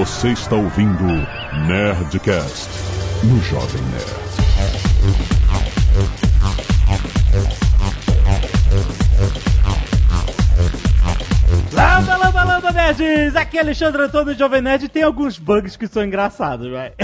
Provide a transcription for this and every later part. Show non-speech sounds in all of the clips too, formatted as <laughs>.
Você está ouvindo Nerdcast no Jovem Nerd. Lamba, lamba, lamba, nerds! Aqui é Alexandre Antônio Jovem Nerd e tem alguns bugs que são engraçados, vai.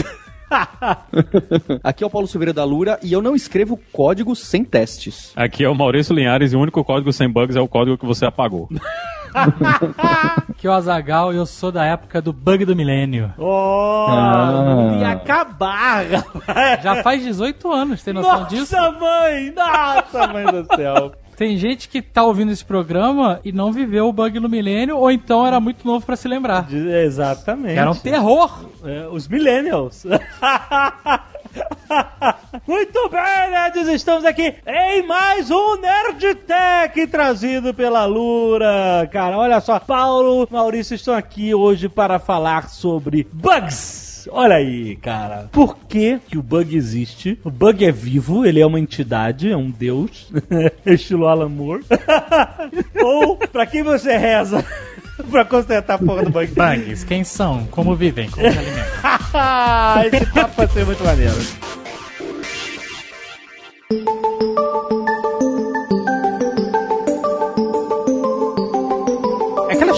<laughs> Aqui é o Paulo Silveira da Lura e eu não escrevo código sem testes. Aqui é o Maurício Linhares e o único código sem bugs é o código que você apagou. <laughs> <laughs> É o Azagal e eu sou da época do bug do milênio. Oh, Ah. ia acabar, rapaz. Já faz 18 anos, tem noção Nossa, disso? mãe! Nossa, mãe do céu! Tem gente que tá ouvindo esse programa e não viveu o bug no milênio, ou então era muito novo pra se lembrar. De- Exatamente. Era um terror. É, os millennials. <laughs> <laughs> Muito bem, nerds, estamos aqui em mais um Nerd Tech trazido pela Lura. Cara, olha só, Paulo, Maurício estão aqui hoje para falar sobre bugs. Olha aí, cara. Por que, que o bug existe? O bug é vivo, ele é uma entidade, é um deus, <laughs> estilo Alan Moore. <laughs> Ou, pra quem você reza <laughs> pra consertar a porra do bug? Bugs, quem são? Como vivem? Como se alimentam? <laughs> Esse papo vai ser muito maneiro.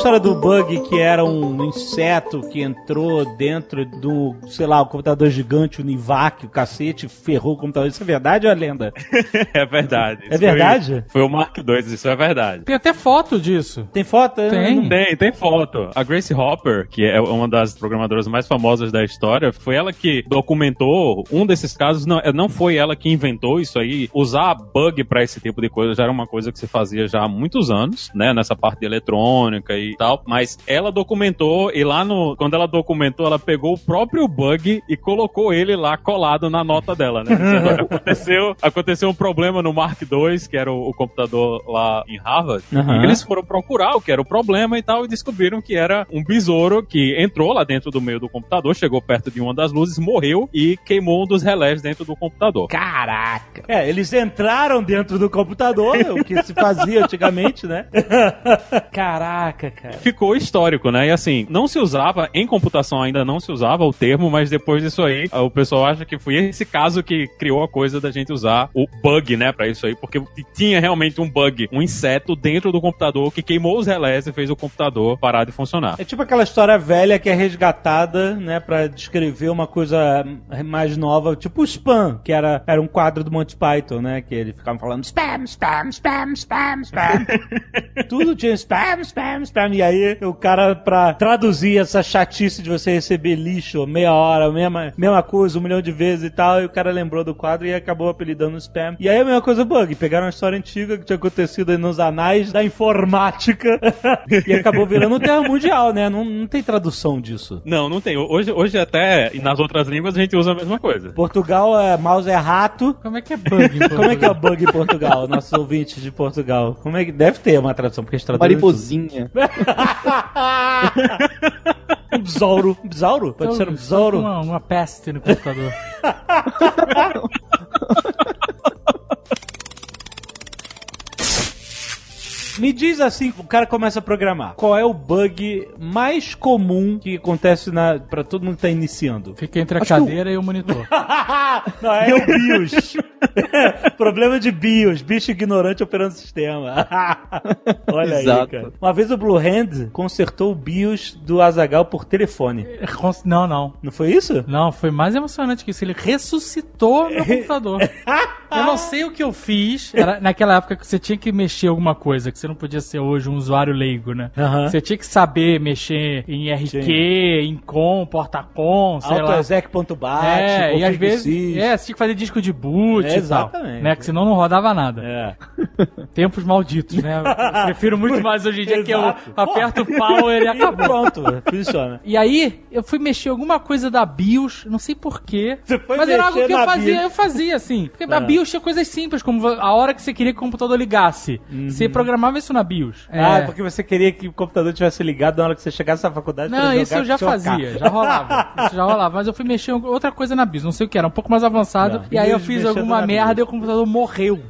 História do bug que era um inseto que entrou dentro do, sei lá, o computador gigante, o Nivac, o cacete, ferrou o computador. Isso é verdade ou é lenda? <laughs> é verdade. É verdade? Foi, foi o Mark II, isso é verdade. Tem até foto disso. Tem foto? Tem. não- Tem, tem foto. A Grace Hopper, que é uma das programadoras mais famosas da história, foi ela que documentou um desses casos. Não, é, não foi ela que inventou isso aí. Usar bug pra esse tipo de coisa já era uma coisa que se fazia já há muitos anos, né? Nessa parte de eletrônica e tal. Mas ela documentou e lá no. Quando ela documentou, ela pegou o próprio bug e colocou ele lá colado na nota dela, né? Dizendo, "Olha, <laughs> aconteceu, aconteceu um problema no Mark II, que era o, o computador lá em Harvard. Aham. E eles foram procurar o que era o problema e tal, e descobriram que era um besouro que entrou lá dentro do meio do computador, chegou perto de uma das luzes, morreu e queimou um dos relés dentro do computador. Caraca! É, eles entraram dentro do computador, o que se fazia antigamente, né? <laughs> Caraca, cara. Ficou histórico, né? E assim, não se usava, em computação ainda não se usava o termo, mas depois disso aí, o pessoal acha que foi esse caso que criou a coisa da gente usar o bug, né, pra isso aí, porque tinha realmente um bug, um inseto dentro do computador que queimou os relés e fez o computador parar de funcionar. É tipo aquela história velha que é resgatada, né, pra descrever uma coisa mais nova, tipo o Spam, que era, era um quadro do Monty Python, né, que ele ficava falando spam, spam, spam, spam, spam. <laughs> Tudo tinha spam, spam, spam. E aí o cara, pra traduzir essa chatice de você receber lixo meia hora, mesma, mesma coisa, um milhão de vezes e tal, e o cara lembrou do quadro e acabou apelidando spam. E aí a mesma coisa bug, pegaram uma história antiga que tinha acontecido aí nos anais da informática <laughs> e acabou virando um termo mundial, né? Não, não tem tradução disso. Não, não tem. Hoje, hoje até e nas outras línguas a gente usa a mesma coisa. Portugal é mouse é rato. Como é que é bug? em Como é que é o bug em Portugal? Nossos ouvintes de Portugal. Como é que deve ter uma tradução porque eles traduzem Mariposinha. <laughs> um besouro. Um besouro? Pode ser um besouro? Uma, uma peste no computador. <laughs> Me diz assim, o cara começa a programar. Qual é o bug mais comum que acontece na para todo mundo que tá iniciando? Fica entre a Acho que o- cadeira e o monitor. <laughs> Não, é o BIOS. <laughs> Problema de BIOS, bicho ignorante operando o sistema. <laughs> Olha aí, Exato. cara. Uma vez o Blue Hand consertou o BIOS do Azagal por telefone. Não, não. Não foi isso? Não, foi mais emocionante que isso. Ele ressuscitou meu computador. Eu não sei o que eu fiz. Era naquela época que você tinha que mexer alguma coisa, que você não podia ser hoje um usuário leigo, né? Aham. Você tinha que saber mexer em RQ, em com, porta-com, sei lá. AutoExec.bat, É, e às vezes. É, você tinha que fazer disco de boot É, e tal. exatamente. Né? Que senão não rodava nada. É. <laughs> Tempos malditos, né? Eu prefiro muito mais hoje em dia que eu aperto o power <laughs> e acabou. pronto, funciona. E aí, eu fui mexer alguma coisa da BIOS, não sei porquê. Mas era algo que eu fazia, BIOS. eu fazia assim. Porque a Ah. BIOS tinha coisas simples, como a hora que você queria que o computador ligasse. Você programava isso na BIOS. Ah, É. porque você queria que o computador tivesse ligado na hora que você chegasse na faculdade Não, isso eu já fazia, já <laughs> rolava. Isso já rolava. Mas eu fui mexer em outra coisa na BIOS, não sei o que era, um pouco mais avançado. Não. E aí eu fiz alguma merda BIOS. e o computador morreu.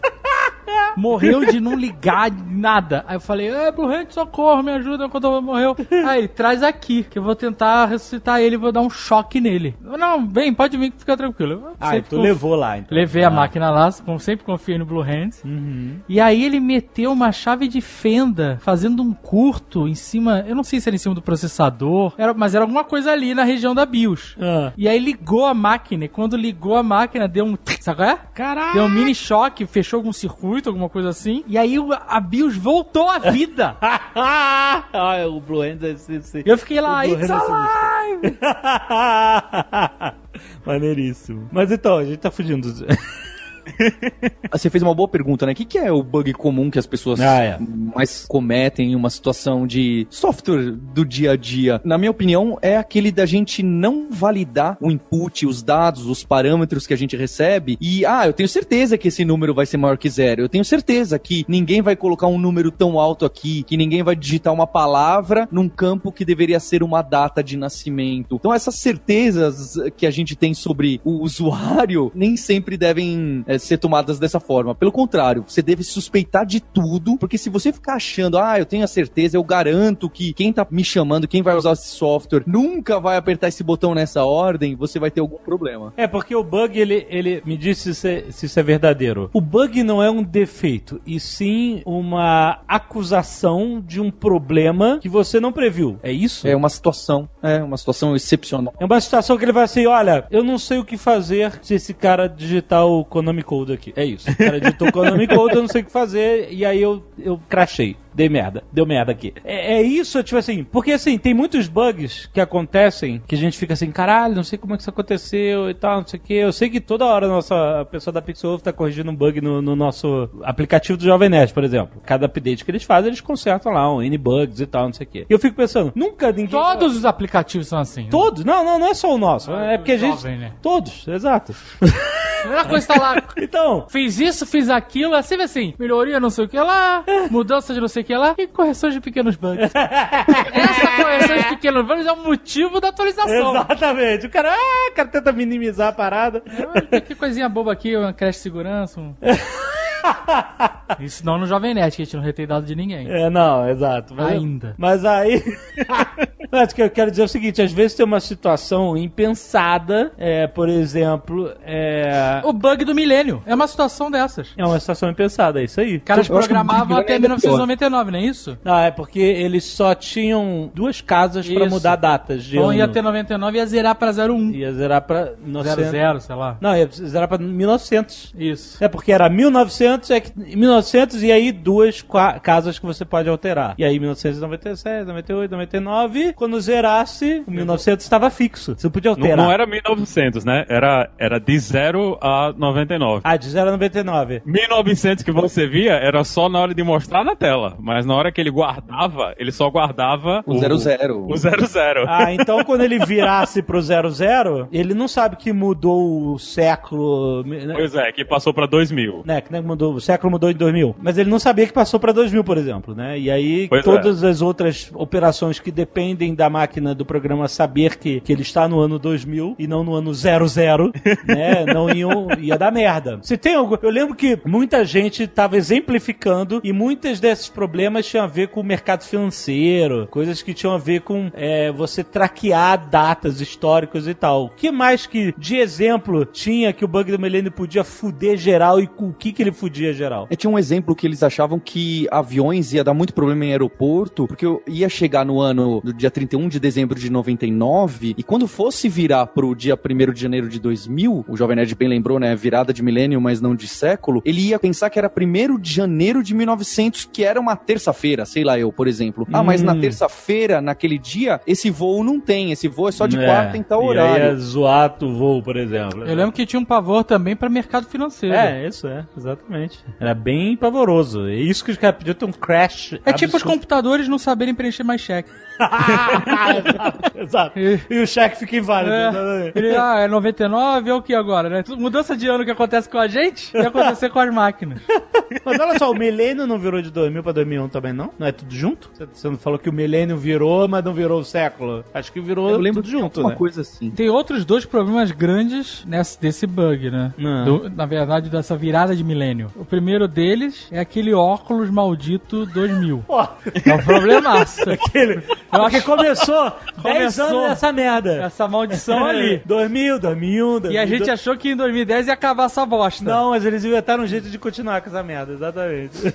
Morreu de não ligar nada. Aí eu falei, é, Blue Hand, socorro, me ajuda quando eu morreu. Aí, traz aqui, que eu vou tentar ressuscitar ele e vou dar um choque nele. Não, vem, pode vir, fica tranquilo. Ah, tu conf- levou lá, então. Levei a Ah. máquina lá, como sempre confiei no Blue Hands. Uhum. E aí ele meteu uma chave de fenda, fazendo um curto em cima, eu não sei se era em cima do processador, era, mas era alguma coisa ali na região da BIOS. Ah. E aí ligou a máquina, e quando ligou a máquina, deu um. Sabe qual é? Caralho! Deu um mini choque, fechou algum circuito, alguma coisa assim. E aí a BIOS voltou à vida. <laughs> ah, o Blue Hands. Eu fiquei lá, it's alive! <laughs> Maneiríssimo. Mas então, a gente tá fugindo. <laughs> dos- <laughs> Você fez uma boa pergunta, né? O que, que é o bug comum que as pessoas Ah, é. mais cometem em uma situação de software do dia a dia? Na minha opinião, é aquele da gente não validar o input, os dados, os parâmetros que a gente recebe e, ah, eu tenho certeza que esse número vai ser maior que zero. Eu tenho certeza que ninguém vai colocar um número tão alto aqui, que ninguém vai digitar uma palavra num campo que deveria ser uma data de nascimento. Então, essas certezas que a gente tem sobre o usuário nem sempre devem é, ser tomadas dessa forma. Pelo contrário, você deve suspeitar de tudo, porque se você ficar achando, ah, eu tenho a certeza, eu garanto que quem tá me chamando, quem vai usar esse software, nunca vai apertar esse botão nessa ordem, você vai ter algum problema. É, porque o bug, ele, ele me disse se isso, é, se isso é verdadeiro. O bug não é um defeito, e sim uma acusação de um problema que você não previu. É isso? É uma situação, é uma situação excepcional. É uma situação que ele vai assim, olha, eu não sei o que fazer se esse cara digitar o Konami Code aqui. É isso. O cara digitou o Konami Code, eu não sei o que fazer, e aí eu, eu crachei. Dei merda. Deu merda aqui. É, é isso, tipo assim, porque assim, tem muitos bugs que acontecem que a gente fica assim, caralho, não sei como é que isso aconteceu e tal, não sei o que. Eu sei que toda hora a nossa a pessoa da Pixel tá corrigindo um bug no, no nosso aplicativo do Jovem Nerd, por exemplo. Cada update que eles fazem, eles consertam lá, um N-bugs e tal, não sei o que. E eu fico pensando, nunca ninguém. Todos os aplicativos são assim. né? Todos? Não, não, não é só o nosso. Ah, é porque a gente. jovem, né? Todos, exato. <laughs> A primeira coisa tá lá. <laughs> Então, Fiz isso, fiz aquilo, é sempre assim, melhoria não sei o que lá, mudança de não sei o que lá, e correção de pequenos bugs. <laughs> Essa correção de pequenos bugs é o motivo da atualização. exatamente. O cara, ah, o cara tenta minimizar a parada. Olha, Que coisinha boba aqui, uma creche de segurança. Um... <laughs> <laughs> Isso não no Jovem Nerd, que a gente não retém dado de ninguém. É, não, exato. Mas, Ainda. Mas aí. <laughs> Mas o que eu quero dizer é o seguinte: às vezes tem uma situação impensada, é, por exemplo, é. O bug do milênio é uma situação dessas. É uma situação impensada, é isso aí. Caras Eu programavam até Bang é 1999, não é isso? Ah, é porque eles só tinham duas casas pra Isso. mudar datas de Então ano. ia ter 99 e ia zerar pra 01. Ia zerar pra 900. 00, sei lá. Não, ia zerar pra 1900. Isso. É porque era 1900, é que, 1900 e aí duas casas que você pode alterar. E aí 1997, 98, 99, quando zerasse, o 1900 estava fixo. Você não podia Não, alterar. não era 1900, né? Era, era de 0 a 99. Ah, de 0 a 99. 1900 que você via era só na hora de mostrar na tela, mas na hora que ele guardava, ele só guardava O 00. O 00. Ah, então quando ele virasse pro 00, ele não sabe que mudou o século. né? Pois é, que passou pra 2000. né, que nem mudou, o século mudou em 2000. Mas ele não sabia que passou para 2000, por exemplo, né? E aí Pois todas as outras operações que dependem da máquina do programa saber que, que ele está no ano 2000 e não no ano 00, <laughs> né? Não iam, ia dar merda. Se tem algo, eu lembro que muita gente estava exemplificando e muitos desses problemas tinham a ver com o mercado financeiro, coisas que tinham a ver com é, você traquear datas históricos e tal. O que mais que de exemplo tinha que o bug do milênio podia fuder geral e com o que que ele fudia geral? É, tinha um exemplo que eles achavam que aviões ia dar muito problema em aeroporto, porque eu ia chegar no ano do dia 31 de dezembro de 99, e quando fosse virar pro dia 1 de janeiro de 2000, o Jovem Nerd bem lembrou, né, virada de milênio, mas não de século, ele ia pensar que era 1 de janeiro de 1900, que era uma terça-feira, sei lá eu, por exemplo. Ah, mas na Hum. terça-feira, naquele dia, esse voo não tem, esse voo é só de É, quarta em tal E aí horário. é zoar o voo, por exemplo. Eu lembro que tinha um pavor também pra mercado financeiro. É, isso é, exatamente. Era bem pavoroso. É isso que os caras pediam ter um crash. É tipo os absurdo. computadores não saberem preencher mais cheque. <laughs> exato, exato. E o cheque fica inválido. É, ele, ah, é 99, é o que agora, né? Mudança de ano que acontece com a gente, ia acontecer com as máquinas. <laughs> Mas olha só, o milênio não virou de 2000 pra 2001 também, não? Não é tudo junto? Você- não falou que o milênio virou, mas não virou o século? Acho que virou Eu lembro tudo junto, uma né? coisa assim. Tem outros dois problemas grandes nesse, desse bug, né? Do- na verdade, dessa virada de milênio. O primeiro deles é aquele óculos maldito 2000. Pô, É um problemaço. <laughs> aquele... Porque começou <laughs> 10 Começou. anos nessa merda. Essa maldição ali. 2000, 2001, 2000. E a gente achou que em 2010 ia acabar essa bosta. Não, mas eles inventaram um jeito de continuar com essa merda, exatamente.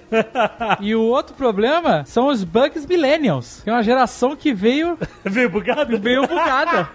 E o outro problema são os bugs millennials. Que é uma geração que veio, <laughs> Veio bugado? veio bugada.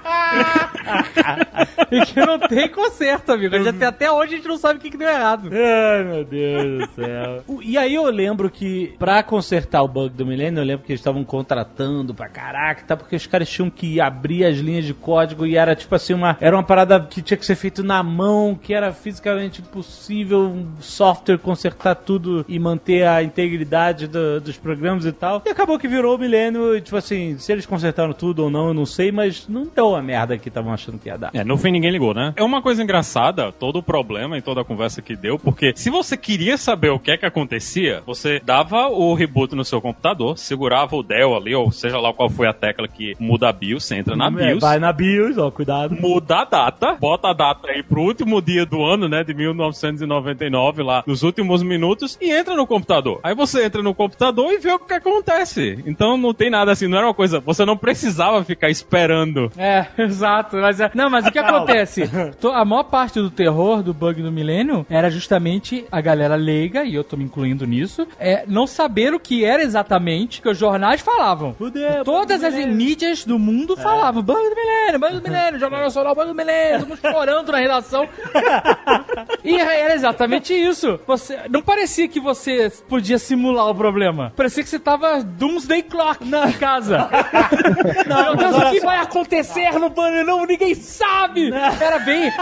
e que não tem conserto, amigo. A gente, até hoje a gente não sabe o que, que deu errado. Ai, meu Deus do céu. E aí eu lembro que, pra consertar o bug do milênio, eu lembro que eles estavam contratando pra caraca, tá? Porque os caras tinham que abrir as linhas de código e era tipo assim, uma, era uma parada que tinha que ser feito na mão, que era fisicamente impossível um software consertar tudo e manter a integridade do- dos programas e tal. E acabou que virou o milênio e, tipo assim, se eles consertaram tudo ou não, eu não sei, mas não deu a merda que estavam achando que ia dar. É, no fim ninguém ligou, né? É uma coisa engraçada, todo o problema e toda a conversa que deu, porque se você queria saber o que é que acontecia, você dava o reboot no seu computador, segurava o Dell ali, ou seja lá qual foi a tecla que muda a BIOS, você entra na É, BIOS, Vai na BIOS, ó, cuidado. muda a data, bota a data aí pro último dia do ano, né, de 1999, lá, nos últimos minutos, e entra no computador. Aí você entra no computador e vê o que acontece. Então não tem nada assim, não era uma coisa, você não precisava ficar esperando. É, <laughs> exato. Mas, é- não, mas o que acontece? <laughs> To- A maior parte do terror do bug do milênio era justamente a galera leiga, e eu tô me incluindo nisso, é não saber o que era exatamente que os jornais falavam. Fudeu, Todas as mídias do mundo falavam: bug do milênio, bug do <laughs> milênio, Jornal Nacional, bug do milênio, estamos chorando na redação. E era exatamente isso. Você não parecia que você podia simular o problema. Parecia que você tava Doomsday Clock na casa. <laughs> Meu Deus, o que vai acontecer no banner? Não, ninguém sabe. Era bem,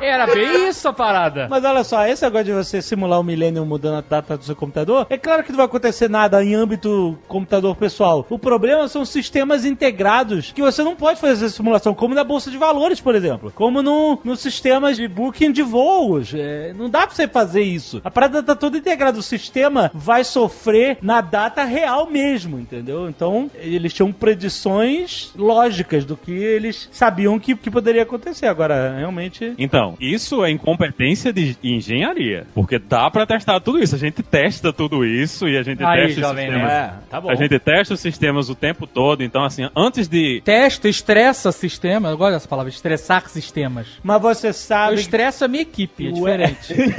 era bem isso a parada. Mas olha só, esse negócio de você simular o milênio mudando a data do seu computador, é claro que não vai acontecer nada em âmbito computador pessoal. O problema são sistemas integrados que você não pode fazer essa simulação, como na Bolsa de Valores, por exemplo. Como no, nos sistemas de booking de voos. É, não dá pra você fazer isso. A parada tá toda integrada. O sistema vai sofrer na data real mesmo, entendeu? Então, eles tinham predições lógicas do que eles sabiam que, que poderia acontecer. Agora, realmente... Então, isso é incompetência de engenharia. Porque dá pra testar tudo isso. A gente testa tudo isso e a gente Aí, testa os sistemas. É, tá bom. A gente testa os sistemas o tempo todo. Então, assim, antes de. Testa, estressa sistema. Eu gosto dessa palavra, estressar sistemas. Mas você Eu sabe. estresso a minha equipe, é Ué. diferente. <laughs>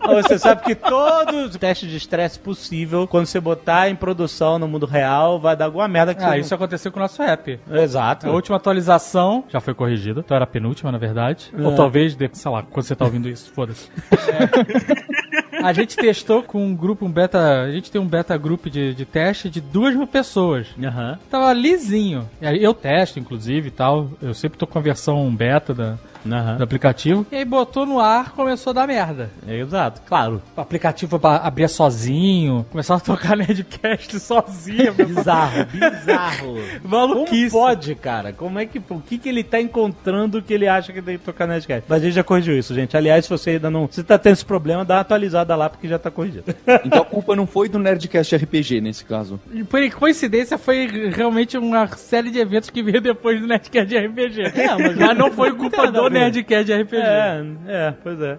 <laughs> Você sabe que todo teste de estresse possível, quando você botar em produção no mundo real, vai dar alguma merda que Ah, você isso aconteceu com o nosso app. não... Exato. A última atualização já foi corrigida, então era a penúltima, na verdade. Ou talvez, de- sei lá, quando você tá ouvindo isso, foda-se. <laughs> É. A gente testou com um grupo, um beta. A gente tem um beta group de, de teste de duas mil pessoas. Aham. Tava lisinho. Eu testo, inclusive, e tal. Eu sempre tô com a versão beta da, Aham. do aplicativo. E aí botou no ar, começou a dar merda. Exato, claro. O aplicativo abria sozinho, começava a tocar <laughs> Nerdcast sozinho. Bizarro, bizarro. <laughs> Como Maluquice. pode, cara? Como é que. O que, que ele tá encontrando que ele acha que tem que tocar Nerdcast? Mas a gente já corrigiu isso, gente. Aliás, se você ainda não. Se tá tendo esse problema, dá uma atualizada lá, porque já tá corrigido. <laughs> Então a culpa não foi do Nerdcast RPG nesse caso. E por coincidência, foi realmente uma série de eventos que veio depois do Nerdcast de RPG. É, mas- mas não foi culpa do ver. Nerdcast de RPG. É, é, pois é.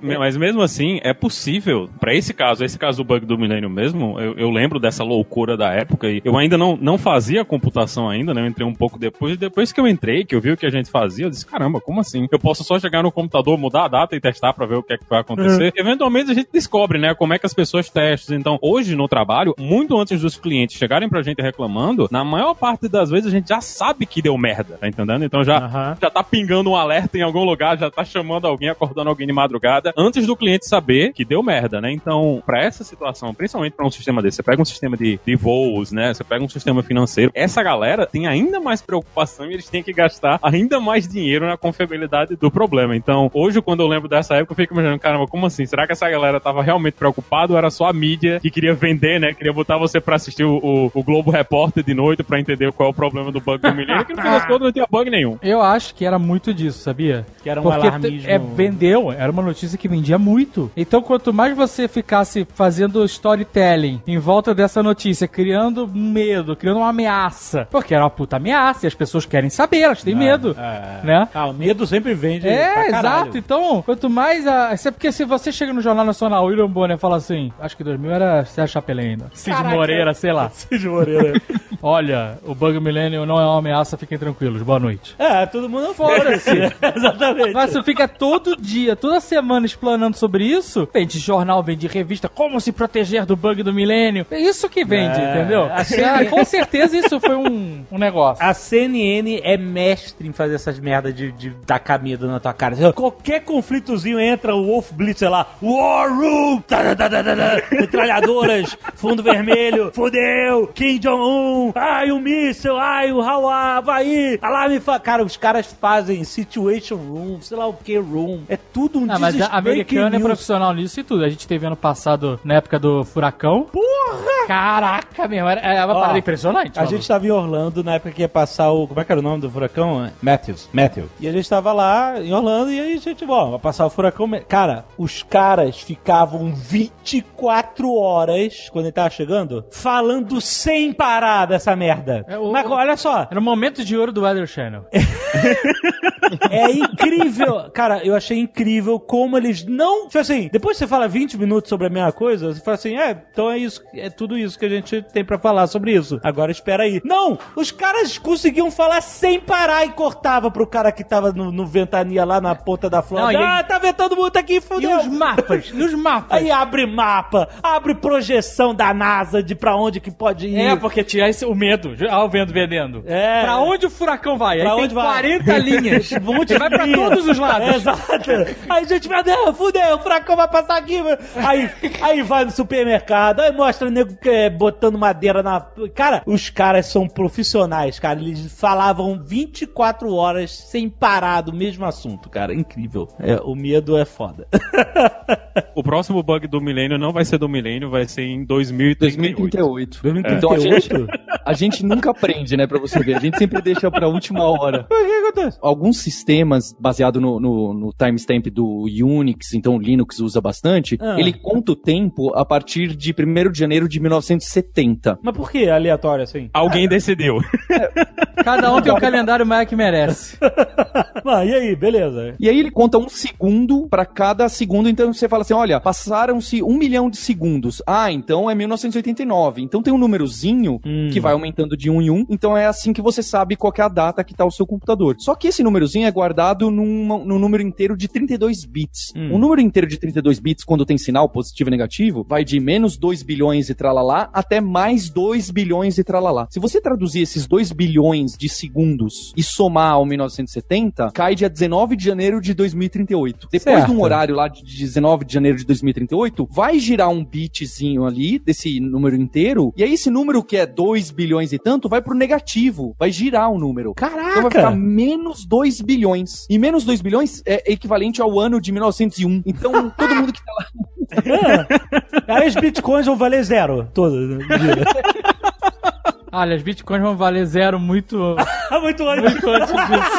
<laughs> Mas mesmo assim, é possível. Pra esse caso, esse caso do bug do milênio mesmo, eu, eu lembro dessa loucura da época e eu ainda não, não fazia computação ainda, né? Eu entrei um pouco depois. E depois que eu entrei, que eu vi o que a gente fazia, eu disse, caramba, como assim? Eu posso só chegar no computador, mudar a data e testar pra ver o que é que vai acontecer. Eventualmente a gente descobre, né? Como é que as pessoas testam. Então, hoje no trabalho, muito antes dos clientes chegarem pra gente reclamando, na maior parte das vezes a gente já sabe que deu merda, tá entendendo? Então já, Aham. já tá pingando um alerta em algum lugar, já tá chamando alguém, acordando alguém de madrugada, antes do cliente saber que deu merda, né? Então, pra essa situação, principalmente pra um sistema desse, você pega um sistema de, de voos, né? Você pega um sistema financeiro, essa galera tem ainda mais preocupação e eles têm que gastar ainda mais dinheiro na confiabilidade do problema. Então, hoje, quando eu lembro dessa época, eu fico imaginando, caramba, como assim? Será que essa galera tava realmente preocupada ou era só a mídia que queria vender, né? Queria botar você pra assistir o, o, o Globo Repórter de noite pra entender qual é o problema do bug do milênio, que no fim das contas não tinha bug nenhum. Eu acho que era muito disso, sabia? Que era um Porque alarmismo. é, vendeu, era uma notícia que vendia muito. Então, quanto mais você ficasse fazendo storytelling em volta dessa notícia, criando um medo, criando uma ameaça, porque era uma puta ameaça e as pessoas querem saber, elas têm medo, É. né? Ah, o medo sempre vende. É, exato. Então, quanto mais a. Isso é porque se você chega no Jornal Nacional, o William Bonner fala assim: acho que 2000 era Sérgio Chapelin ainda. Cid Caraca. Moreira, sei lá. <laughs> Cid Moreira. Olha, o Bug Millennium não é uma ameaça, fiquem tranquilos. Boa noite. é, todo mundo <laughs> <laughs> Exatamente. Mas você fica todo dia, toda semana explanando sobre isso, vende jornal, vende revista, como se proteger do bug do milênio. É isso que vende, É, entendeu? assim- Ah, com certeza isso foi um, um negócio. A CNN é mestre em fazer essas merdas de, de tacar medo na tua cara. Qualquer conflitozinho entra o Wolf Blitz, sei lá, War Room, tá, tá, tá, metralhadoras, <laughs> fundo vermelho, fudeu, Kim Jong-un, ai o míssel, ai o Hawa, Havaí, alarme, cara, os caras fazem Situation Room, sei lá o que Room, é tudo um Ah, mas a americana é profissional nisso e tudo. A gente teve ano passado, na época do furacão. Porra! Caraca, meu, era, era uma Ó, parada impressionante. A maluco. gente tava em Orlando na época que ia passar o. Como é que era o nome do furacão? Matthews. Matthews. E a gente tava lá em Orlando e aí a gente, bom, vai passar o furacão. Cara, os caras ficavam 24 horas, quando ele tava chegando, falando sem parar dessa merda. É, o- Mas olha só, Era o momento de ouro do Weather Channel. <laughs> é incrível. Cara, eu achei incrível como eles não. Tipo assim, depois você fala 20 minutos sobre a mesma coisa, você fala assim, é, então é isso, é tudo isso que a gente tem pra falar sobre isso. Agora espera aí. Não! Os caras conseguiam falar sem parar e cortava pro cara que tava no, no ventania lá na ponta da. Não, e aí- Ah, tá ventando muito aqui, E fudeu. os mapas? E os mapas? Aí abre mapa, abre projeção da NASA de pra onde que pode ir. É, porque tinha esse, o medo. Ah, o vento vendendo. É. Pra onde o furacão vai? Pra Aí onde tem vai? 40 <laughs> linhas. Monte vai pra todos os lados. Exato. <laughs> Aí a gente vai, não, fudeu, o furacão vai passar aqui. mano. Aí, aí vai no supermercado, aí mostra o nego é, botando madeira na. Cara, os caras são profissionais, cara. Eles falavam 24 horas sem parar do mesmo assunto, cara. Incrível. É, o medo é foda. <laughs> O próximo bug do milênio não vai ser do milênio, vai ser em 2038. 2038. 2038? Então a gente, a gente nunca aprende, né, pra você ver. A gente sempre deixa pra última hora. <laughs> O que acontece? Alguns sistemas, baseado no, no, no timestamp do Unix, então o Linux usa bastante, Ah. ele conta o tempo a partir de 1 de janeiro de 1970. Mas por que aleatório assim? Alguém decidiu. <laughs> Cada um tem o calendário mais que merece. <laughs> Ah, e aí, beleza. E aí ele conta um segundo pra cada segundo, então você fala assim, olha, passaram-se um milhão de segundos. Ah, então é 1989. Então tem um númerozinho Hum. que vai aumentando de um em um, então é assim que você sabe qual que é a data que tá o seu computador. Só que esse númerozinho é guardado num, num número inteiro de 32 bits. Hum. Um número inteiro de 32 bits, quando tem sinal positivo e negativo, vai de menos 2 bilhões e tralalá até mais 2 bilhões e tralalá. Se você traduzir esses 2 bilhões de segundos e somar ao 1970, cai dia 19 de janeiro de 2038. Depois Certo. de um horário lá de 19 de janeiro de 2038, vai girar um bitzinho ali desse número inteiro, e aí esse número que é 2 bilhões e tanto vai pro negativo, vai girar o número. Caraca! Então vai ficar menos 2 bilhões. E menos 2 bilhões é equivalente ao ano de 1901. Então, todo mundo que tá lá. <laughs> Aí os bitcoins vão valer zero. Todo dia. Olha, as bitcoins vão valer zero muito, <laughs> Muito antes. muito antes disso.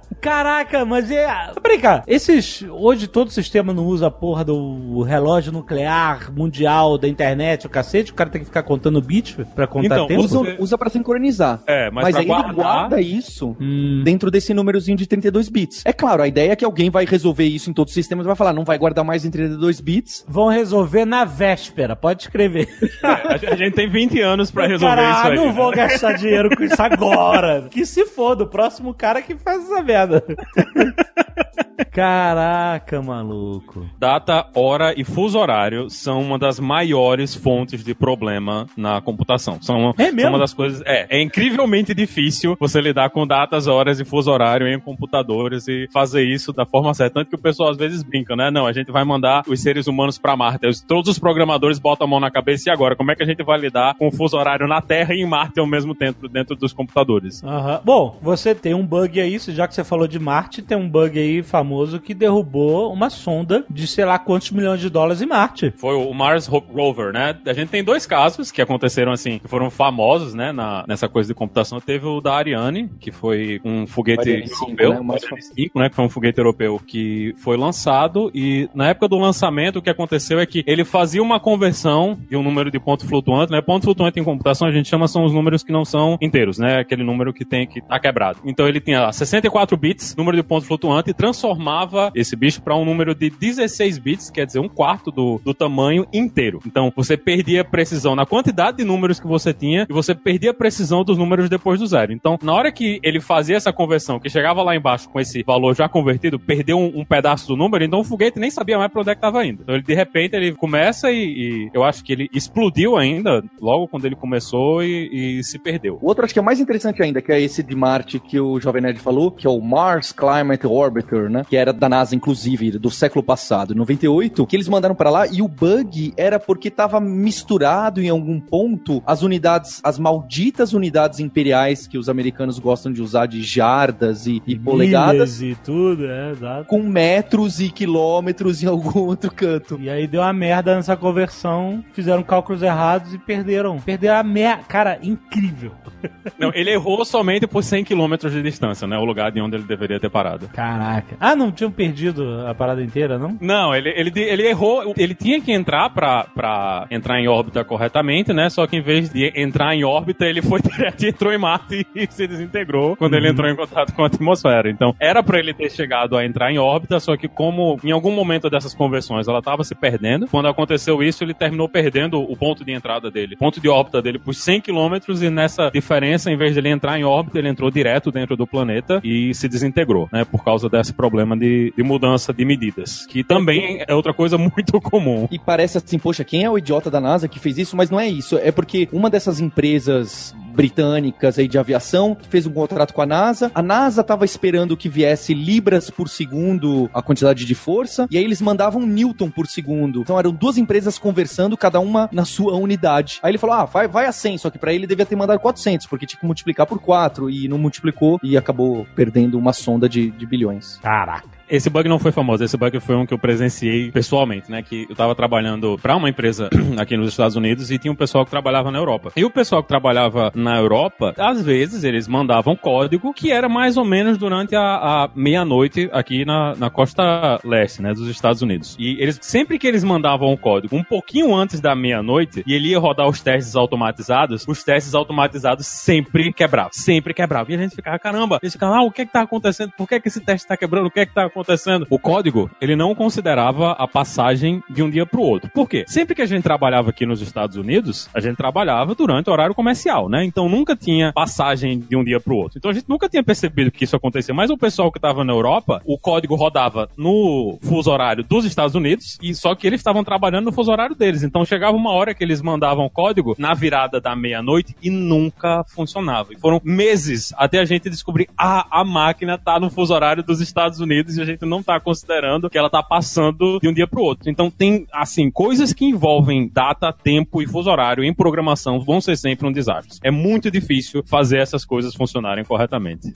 <laughs> Caraca, mas é. Peraí, cara. Esses. Hoje todo o sistema não usa a porra do relógio nuclear mundial da internet, o cacete. O cara tem que ficar contando bits pra contar Então, tempo. Usa, usa pra sincronizar. É, mas, Mas, pra aí guardar... ele guarda isso Hum. dentro desse númerozinho de 32 bits. É claro, a ideia é que alguém vai resolver isso em todos os sistemas e vai falar, não vai guardar mais em 32 bits. Vão resolver na véspera, pode escrever. <laughs> A gente- a gente tem 20 anos pra resolver Cara, isso aí. não vou gastar dinheiro com isso agora. <laughs> Que se foda, o próximo cara que faz essa merda. <laughs> Caraca, maluco. Data, hora e fuso horário são uma das maiores fontes de problema na computação. São, É mesmo? são uma das coisas. É, é incrivelmente difícil você lidar com datas, horas e fuso horário em computadores e fazer isso da forma certa. Tanto que o pessoal às vezes brinca, né? Não, a gente vai mandar os seres humanos pra Marte. Os- Todos os programadores botam a mão na cabeça e agora? Como é que a gente vai lidar com o fuso horário na Terra e em Marte ao mesmo tempo dentro dos computadores? Aham. Bom, você tem um bug aí, já que você falou de Marte, tem um bug aí famoso que derrubou uma sonda de sei lá quantos milhões de dólares em Marte. Foi o Mars Ro- Rover, né? A gente tem dois casos que aconteceram assim, que foram famosos, né, na, nessa coisa de computação. Teve o da Ariane, que foi um foguete Ariane 5, europeu, né? O mais Ariane 5, né, que foi um foguete europeu que foi lançado e na época do lançamento o que aconteceu é que ele fazia uma conversão de um número de ponto flutuante, né? Ponto flutuante em computação a gente chama são os números que não são inteiros, né? Aquele número que tem que tá quebrado. Então ele tinha lá, 64 bits, número de ponto flutuante e transformava esse bicho para um número de 16 bits, quer dizer, um quarto do, do tamanho inteiro. Então você perdia precisão na quantidade de números que você tinha e você perdia precisão dos números depois do zero. Então, na hora que ele fazia essa conversão, que chegava lá embaixo com esse valor já convertido, perdeu um, um pedaço do número, então o foguete nem sabia mais para onde é que estava indo. Então ele de repente ele começa e, e eu acho que ele explodiu ainda logo quando ele começou e, e se perdeu. O outro acho que é mais interessante ainda, que é esse de Marte que o Jovem Nerd falou, que é o Mars Climate Orbiter, né? Que era da NASA, inclusive, do século passado, 98, que eles mandaram pra lá e o bug era porque tava misturado em algum ponto as unidades, as malditas unidades imperiais que os americanos gostam de usar de jardas e, e polegadas, e tudo, é, exato. com metros e quilômetros em algum outro canto. E aí deu uma merda nessa conversão, fizeram cálculos errados e perderam. Perderam a merda. Cara, incrível. Não, ele errou somente por 100 km de distância, né? O lugar de onde ele deveria ter parado. Caraca. Ah, não tinham perdido a parada inteira, não? Não, ele, ele, ele errou. Ele tinha que entrar pra, pra entrar em órbita corretamente, né? Só que em vez de entrar em órbita, ele foi <laughs> direto e entrou em Marte <laughs> e se desintegrou quando ele entrou em contato com a atmosfera. Então, era pra ele ter chegado a entrar em órbita, só que como em algum momento dessas conversões ela tava se perdendo, quando aconteceu isso, ele terminou perdendo o ponto de entrada dele, ponto de órbita dele por 100 km e nessa diferença, em vez de ele entrar em órbita, ele entrou direto dentro do planeta e se desintegrou, né? Por causa desse problema de, de mudança de medidas, que também é outra coisa <laughs> muito comum. E parece assim, poxa, quem é o idiota da NASA que fez isso? Mas não é isso. É porque uma dessas empresas britânicas aí de aviação fez um contrato com a NASA. A NASA tava esperando que viesse libras por segundo a quantidade de força, e aí eles mandavam newton por segundo. Então eram duas empresas conversando, cada uma na sua unidade. Aí ele falou: "Ah, vai, vai a 100", só que para ele devia ter mandado 400, porque tinha que multiplicar por 4 e não multiplicou e acabou perdendo uma sonda de, de bilhões. Caraca. Esse bug não foi famoso, esse bug foi um que eu presenciei pessoalmente, né? Que eu tava trabalhando pra uma empresa <clears throat> aqui nos Estados Unidos e tinha um pessoal que trabalhava na Europa. E o pessoal que trabalhava na Europa, às vezes eles mandavam código que era mais ou menos durante a, a meia-noite aqui na, na costa leste, né? Dos Estados Unidos. E eles, sempre que eles mandavam o código um pouquinho antes da meia-noite e ele ia rodar os testes automatizados, os testes automatizados sempre quebravam. Sempre quebravam. E a gente ficava, caramba, eles ficavam, ah, o que é que tá acontecendo? Por que é que esse teste tá quebrando? O que é que tá acontecendo? O código, ele não considerava a passagem de um dia pro outro. Por quê? Sempre que a gente trabalhava aqui nos Estados Unidos, a gente trabalhava durante o horário comercial, né? Então nunca tinha passagem de um dia pro outro. Então a gente nunca tinha percebido que isso acontecia. Mas o pessoal que tava na Europa, o código rodava no fuso horário dos Estados Unidos, e só que eles estavam trabalhando no fuso horário deles. Então chegava uma hora que eles mandavam o código na virada da meia-noite e nunca funcionava. E foram meses até a gente descobrir, ah, a máquina tá no fuso horário dos Estados Unidos e a gente não tá considerando que ela tá passando de um dia pro outro. Então tem, assim, coisas que envolvem data, tempo e fuso horário em programação vão ser sempre um desastre. É muito difícil fazer essas coisas funcionarem corretamente.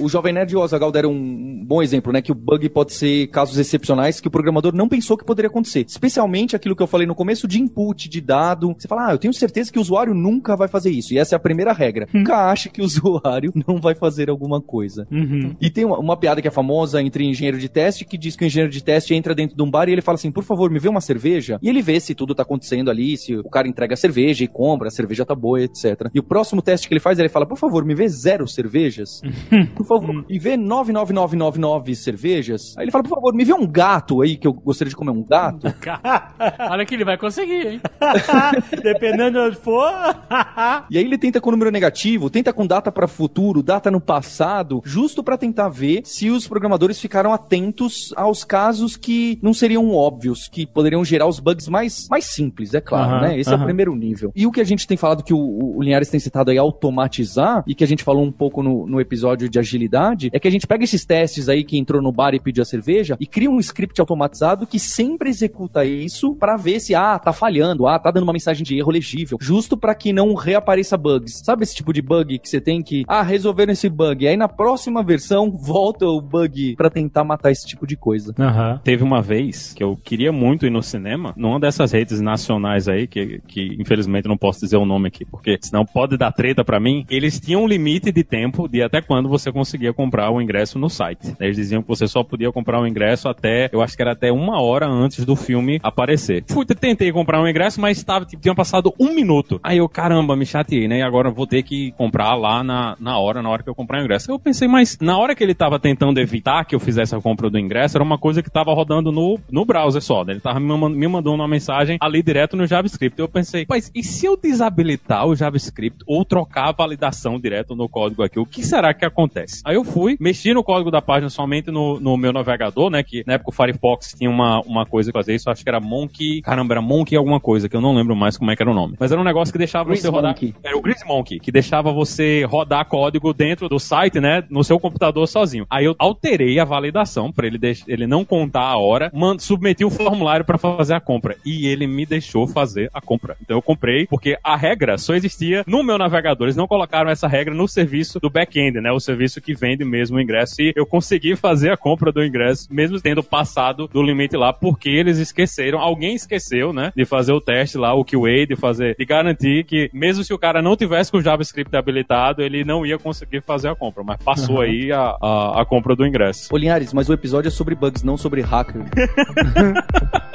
O Jovem Nerd e o Azaghal deram um bom exemplo, né? Que o bug pode ser casos excepcionais que o programador não pensou que poderia acontecer. Especialmente aquilo que eu falei no começo de input, de dado. Você fala, ah, eu tenho certeza que o usuário nunca vai fazer isso. E essa é a primeira regra. Nunca ache que o <laughs> usuário não vai fazer alguma coisa. Uhum. E tem uma, uma piada que é famosa entre engenheiro de teste que diz que o engenheiro de teste entra dentro de um bar e ele fala assim, por favor, me vê uma cerveja. E ele vê se tudo tá acontecendo ali, se o cara entrega a cerveja e compra, a cerveja tá boa, etc. E o próximo teste que ele faz, ele fala, por favor, me vê zero cervejas. <laughs> por favor, e vê 99999 cervejas. Aí ele fala, por favor, me vê um gato aí, que eu gostaria de comer um gato. <laughs> Olha que ele vai conseguir, hein? <laughs> Dependendo de onde for. E aí ele tenta com número negativo, tenta com data para futuro, data no passado, justo pra tentar ver se os programadores ficaram atentos aos casos que não seriam óbvios, que poderiam gerar os bugs mais, mais simples, é claro, né? Esse é o primeiro nível. E o que a gente tem falado que o, o Linhares tem citado aí, automatizar, e que a gente falou um pouco no, no episódio de agilidade, é que a gente pega esses testes aí que entrou no bar e pediu a cerveja e cria um script automatizado que sempre executa isso pra ver se, ah, tá falhando, ah, tá dando uma mensagem de erro legível, justo pra que não reapareça bugs. Sabe esse tipo de bug que você tem que, ah, resolveram esse bug, aí na próxima versão volta o bug pra tentar matar esse tipo de coisa. Aham. Teve uma vez que eu queria muito ir no cinema, numa dessas redes nacionais aí, que, que infelizmente não posso dizer o nome aqui, porque senão pode dar treta pra mim. Eles tinham um limite de tempo de até quando você conseguia comprar o ingresso no site. Eles diziam que você só podia comprar o ingresso até, eu acho que era até uma hora antes do filme aparecer. Fui, tentei comprar um ingresso, mas estava, tipo, tinha passado um minuto. Aí eu, caramba, me chateei, né? E agora vou ter que comprar lá na, na hora, na hora que eu comprar o ingresso. Eu pensei, mas na hora que ele tava tentando evitar que eu fizesse a compra do ingresso, era uma coisa que tava rodando no, no browser só. né? Ele tava me mandando uma mensagem ali direto no JavaScript. Eu pensei, mas e se eu desabilitar o JavaScript ou trocar a validação direto no código aqui? O que será que acontece? Aí eu fui, mexi no código da página somente no, no meu navegador, né? Que na época o Firefox tinha uma, uma coisa que fazia isso, acho que era Monkey. Caramba, era Monkey alguma coisa, que eu não lembro mais como é que era o nome. Mas era um negócio que deixava Grease você rodar. Monkey. Era o Grease Monkey, que deixava você rodar código dentro do site, né? No seu computador sozinho. Aí eu alterei a validação pra ele, deix- ele não contar a hora, man- submeti o formulário pra fazer a compra. E ele me deixou fazer a compra. Então eu comprei, porque a regra só existia no meu navegador. Eles não colocaram essa regra no serviço do back-end, né? O serviço que vende mesmo o ingresso. E eu consegui fazer a compra do ingresso, mesmo tendo passado do limite lá, porque eles esqueceram, alguém esqueceu, né? De fazer o teste lá, o QA, de fazer, de garantir que mesmo se o cara não tivesse com o JavaScript habilitado, ele não ia conseguir fazer a compra. Mas passou aí a, a, a compra do ingresso. Ô Linhares, mas o episódio é sobre bugs, não sobre hacker. <laughs>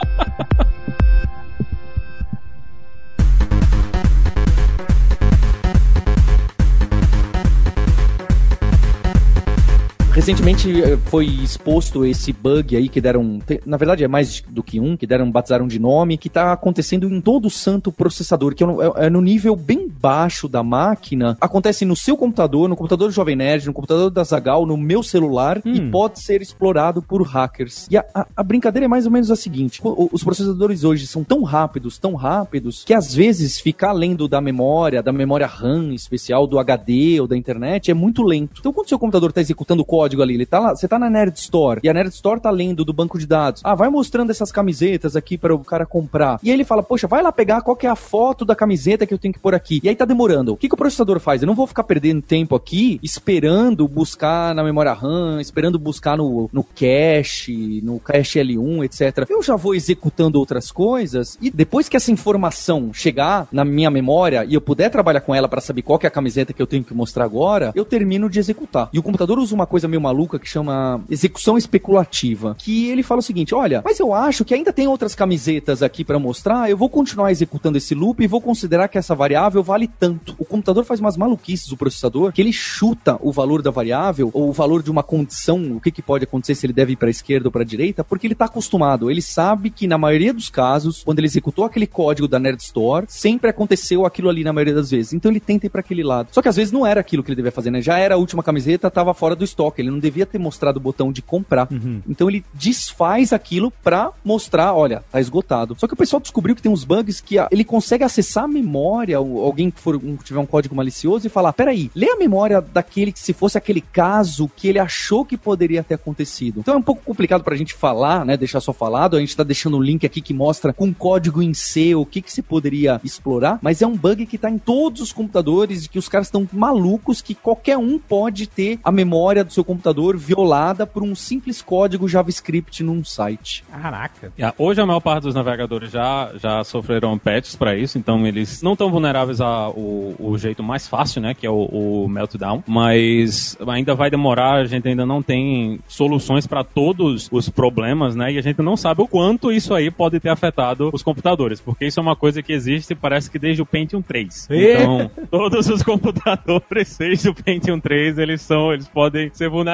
Recentemente eh, foi exposto esse bug aí que deram. Na verdade é mais do que um, que deram, batizaram de nome, que tá acontecendo em todo o santo processador, que é no, é- é no nível bem baixo da máquina. Acontece no seu computador, no computador do Jovem Nerd, no computador da Zagal, no meu celular e Hum. pode ser explorado por hackers. E a, a- a brincadeira é mais ou menos a seguinte: os processadores hoje são tão rápidos, tão rápidos, que às vezes ficar lendo da memória, da memória RAM especial, do HD ou da internet, é muito lento. Então, quando o seu computador está executando o código ali, ele tá lá, você tá na Nerd Store e a Nerd Store tá lendo do banco de dados. Ah, vai mostrando essas camisetas aqui para o cara comprar. E aí ele fala: Poxa, vai lá pegar qual que é a foto da camiseta que eu tenho que pôr aqui. E aí tá demorando. O que, que o processador faz? Eu não vou ficar perdendo tempo aqui esperando buscar na memória RAM, esperando buscar no, no cache, no cache L1, etc. Eu já vou executando outras coisas e depois que essa informação chegar na minha memória e eu puder trabalhar com ela para saber qual que é a camiseta que eu tenho que mostrar agora, eu termino de executar. E o computador usa uma coisa meio maluca que chama execução especulativa, que ele fala o seguinte: olha, mas eu acho que ainda tem outras camisetas aqui para mostrar, eu vou continuar executando esse loop e vou considerar que essa variável vale tanto. O computador faz umas maluquices, o processador, que ele chuta o valor da variável ou o valor de uma condição, o que, que pode acontecer se ele deve ir para esquerda ou para direita, porque ele está acostumado. Ele sabe que na maioria dos casos, quando ele executou aquele código da Nerd Store, sempre aconteceu aquilo ali na maioria das vezes. Então ele tenta ir para aquele lado. Só que às vezes não era aquilo que ele devia fazer, né? Já era a última camiseta, estava fora do estoque. Ele não devia ter mostrado o botão de comprar. Então ele desfaz aquilo pra mostrar, olha, tá esgotado. Só que o pessoal descobriu que tem uns bugs que ele consegue acessar a memória, alguém que for um- tiver um código malicioso e falar, peraí, lê a memória daquele que se fosse aquele caso que ele achou que poderia ter acontecido. Então é um pouco complicado pra gente falar, né, deixar só falado, a gente tá deixando um link aqui que mostra com código em C o que que se poderia explorar, mas é um bug que tá em todos os computadores e que os caras estão malucos que qualquer um pode ter a memória do seu computador computador violada por um simples código JavaScript num site. Caraca. Yeah, Hoje a maior parte dos navegadores já, já sofreram patches para isso, então eles não estão vulneráveis ao o jeito mais fácil, né, que é o, o Meltdown, mas ainda vai demorar, a gente ainda não tem soluções para todos os problemas, né, e a gente não sabe o quanto isso aí pode ter afetado os computadores, porque isso é uma coisa que existe, parece que desde o Pentium 3. E? Então, todos os computadores <laughs> desde o Pentium 3, eles são, eles podem ser vulneráveis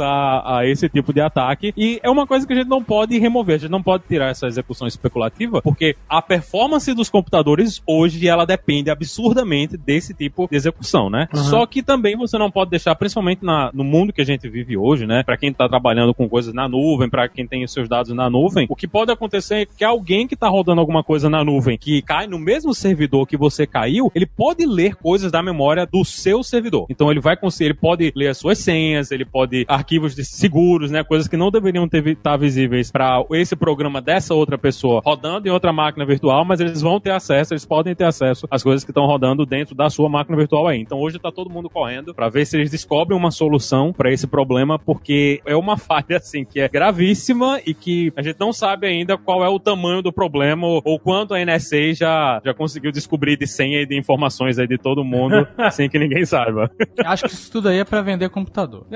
a, a esse tipo de ataque, e é uma coisa que a gente não pode remover, a gente não pode tirar essa execução especulativa, porque a performance dos computadores hoje, ela depende absurdamente desse tipo de execução, né? Só que também você não pode deixar, principalmente na, no mundo que a gente vive hoje, né? Para quem tá trabalhando com coisas na nuvem, para quem tem os seus dados na nuvem, o que pode acontecer é que alguém que tá rodando alguma coisa na nuvem que cai no mesmo servidor que você caiu, ele pode ler coisas da memória do seu servidor. Então ele vai conseguir, ele pode ler as suas senhas, ele pode arquivos de seguros, né? Coisas que não deveriam ter estar tá visíveis para esse programa dessa outra pessoa rodando em outra máquina virtual, mas eles vão ter acesso, eles podem ter acesso às coisas que estão rodando dentro da sua máquina virtual aí. Então hoje tá todo mundo correndo para ver se eles descobrem uma solução para esse problema, porque é uma <laughs> falha assim que é gravíssima e que a gente não sabe ainda qual é o tamanho do problema ou, quanto a NSA já, já conseguiu descobrir de senha e de informações aí de todo mundo <laughs> sem que ninguém saiba. Acho que isso tudo aí é pra vender computador. <laughs>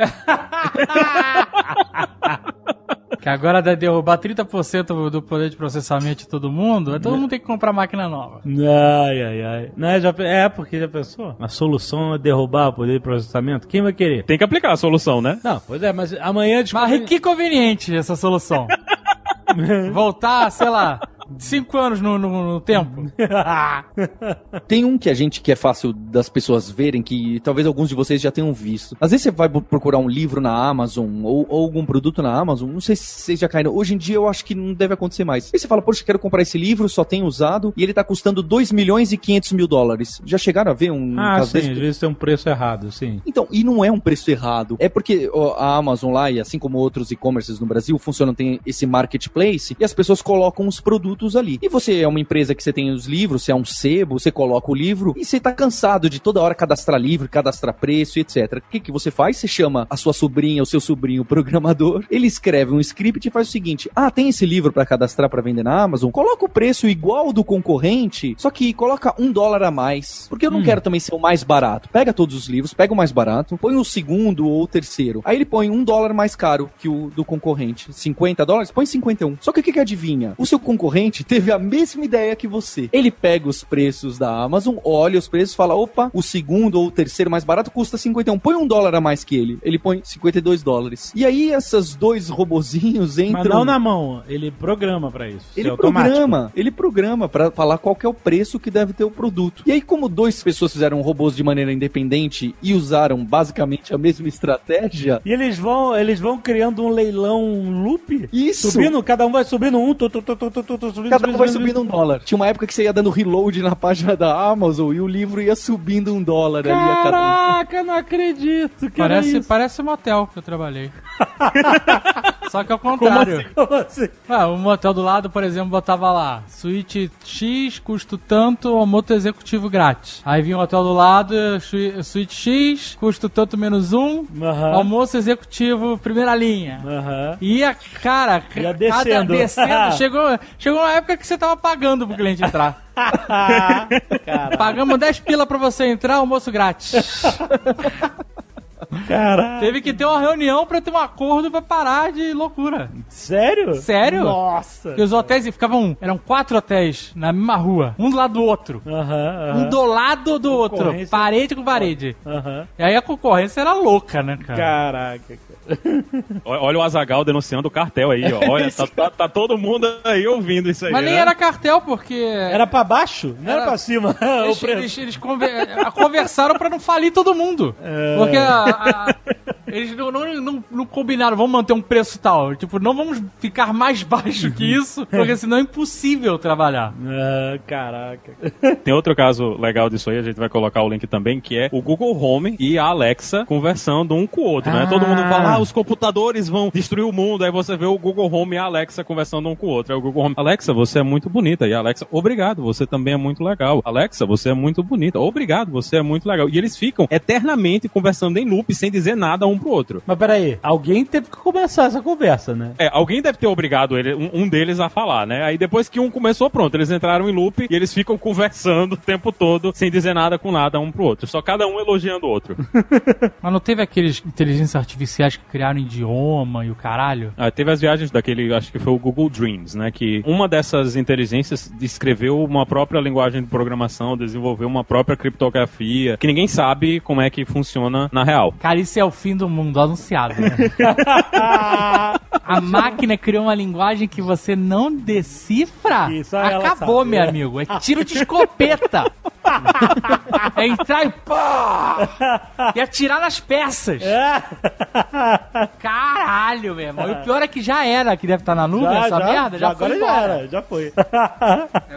que agora deve derrubar 30% do poder de processamento de todo mundo, aí todo mundo tem que comprar máquina nova. Ai, ai, ai. Não, é, já, é, porque já pensou? A solução é derrubar o poder de processamento? Quem vai querer? Tem que aplicar a solução, né? Não, pois é, mas amanhã... Mas que conveniente essa solução. <laughs> Voltar, sei lá, cinco anos no, no- no tempo. <laughs> Tem um que a gente que é fácil das pessoas verem, que talvez alguns de vocês já tenham visto. Às vezes você vai procurar um livro na Amazon ou, ou algum produto na Amazon, não sei se vocês já caíram. Hoje em dia eu acho que não deve acontecer mais. Aí você fala, poxa, quero comprar esse livro, só tem usado, e ele tá custando 2 milhões e 500 mil dólares. Já chegaram a ver um Ah, caso sim, desse? às vezes tem um preço errado, sim. Então, e não é um preço errado. É porque a Amazon lá, e assim como outros e-commerces no Brasil, funcionam, tem esse marketplace, e as pessoas colocam os produtos ali. E você é uma empresa que você tem os livros, você é um sebo, você coloca o livro, e você tá cansado de toda hora cadastrar livro, cadastrar preço e etc. O que, que você faz? Você chama a sua sobrinha, o seu sobrinho programador, <laughs> ele escreve um script e faz o seguinte: ah, tem esse livro para cadastrar para vender na Amazon? Coloca o preço igual do concorrente, só que coloca um dólar a mais. Porque eu não quero também ser o mais barato. Pega todos os livros, pega o mais barato, põe o segundo ou o terceiro. Aí ele põe um dólar mais caro que o do concorrente. 50 dólares? Põe 51. Só que o que, que adivinha? O seu concorrente teve a mesma ideia que você. Ele pega os preços da Amazon, olha os preços, fala: opa, o segundo ou o terceiro mais barato custa 51. Põe um dólar a mais que ele. Ele põe 52 dólares. E aí, esses dois robozinhos entram. Mas não na mão, ele programa pra isso. Ele é programa, ele programa pra falar qual é o preço que deve ter o produto. E aí, como duas pessoas fizeram robôs de maneira independente e usaram basicamente a mesma estratégia, E eles vão, eles vão criando um leilão um loop? Isso. Subindo, cada um vai subindo um, tu, tu, tu, tu, tu, tu, tu, subindo, cada um vai subindo um dólar. Tinha uma época que você ia dando reload na <laughs> página da Amazon e o livro ia subindo um dólar ali a cada. Caraca, não acredito que Parece, parece um motel que eu trabalhei. <laughs> Só que ao contrário. Como assim? Ah, o motel do lado, por exemplo, botava lá, suíte X, custo tanto, almoço executivo grátis. Aí vinha o hotel do lado, suíte X, custo tanto menos um, almoço executivo primeira linha. Aham. E a cara, Ia cada descendo. descendo, <laughs> chegou, chegou uma época que você tava pagando pro cliente entrar. <laughs> Cara, Pagamos 10 pila pra você entrar, almoço grátis. Caralho. Teve que ter uma reunião pra ter um acordo pra parar de loucura. Sério? Sério? Nossa. Porque os hotéis ficavam. Eram quatro hotéis na mesma rua, um do lado do outro. Um do lado do outro, parede com parede. E aí a concorrência era louca, né, cara? Caraca. Olha o Azagal denunciando o cartel aí, ó. Olha, tá, tá- tá todo mundo aí ouvindo isso aí. Mas nem né? era cartel, porque. Era pra baixo? Não era, Era- pra cima. <laughs> o Eles, preço. eles- eles conver- a- conversaram pra não falir todo mundo. É. Porque a- a- eles não, não, não- não combinaram, vamos manter um preço tal. Tipo, não vamos ficar mais <laughs> baixo que isso, porque senão é impossível trabalhar. Ah, caraca. Tem outro caso legal disso aí, a gente vai colocar o link também, que é o Google Home e a Alexa conversando um com o outro, né? Ah. Todo mundo fala, ah, os computadores vão destruir o mundo, aí você vê o Google Home e a Alexa conversando um com o outro. Aí o Google Home, Alexa, você é muito bonita. E a Alexa, obrigado, você também é muito legal. Alexa, você é muito bonita. Obrigado, você é muito legal. E eles ficam eternamente conversando em loop, sem dizer nada um um pro outro. Mas peraí, alguém teve que começar essa conversa, né? É, alguém deve ter obrigado ele, um, um deles a falar, né? Aí depois que um começou, pronto, eles entraram em loop e eles ficam conversando <laughs> o tempo todo, sem dizer nada com nada um pro outro. Só cada um elogiando o outro. <laughs> Mas não teve aqueles inteligências artificiais que criaram idioma e o caralho? Ah, teve as viagens daquele, acho que foi o Google Dreams, né? Que uma dessas inteligências escreveu uma própria linguagem de programação, desenvolveu uma própria criptografia, que ninguém sabe como é que funciona na real. Cara, isso é o fim do mundo anunciado, né? <laughs> A máquina criou uma linguagem que você não decifra? Isso, Acabou, meu amigo. É tiro de escopeta. É entrar e pá! E atirar nas peças. Caralho, meu irmão. E o pior é que já era, que deve estar na nuvem, essa merda. Já, foi agora já era, já foi. <laughs>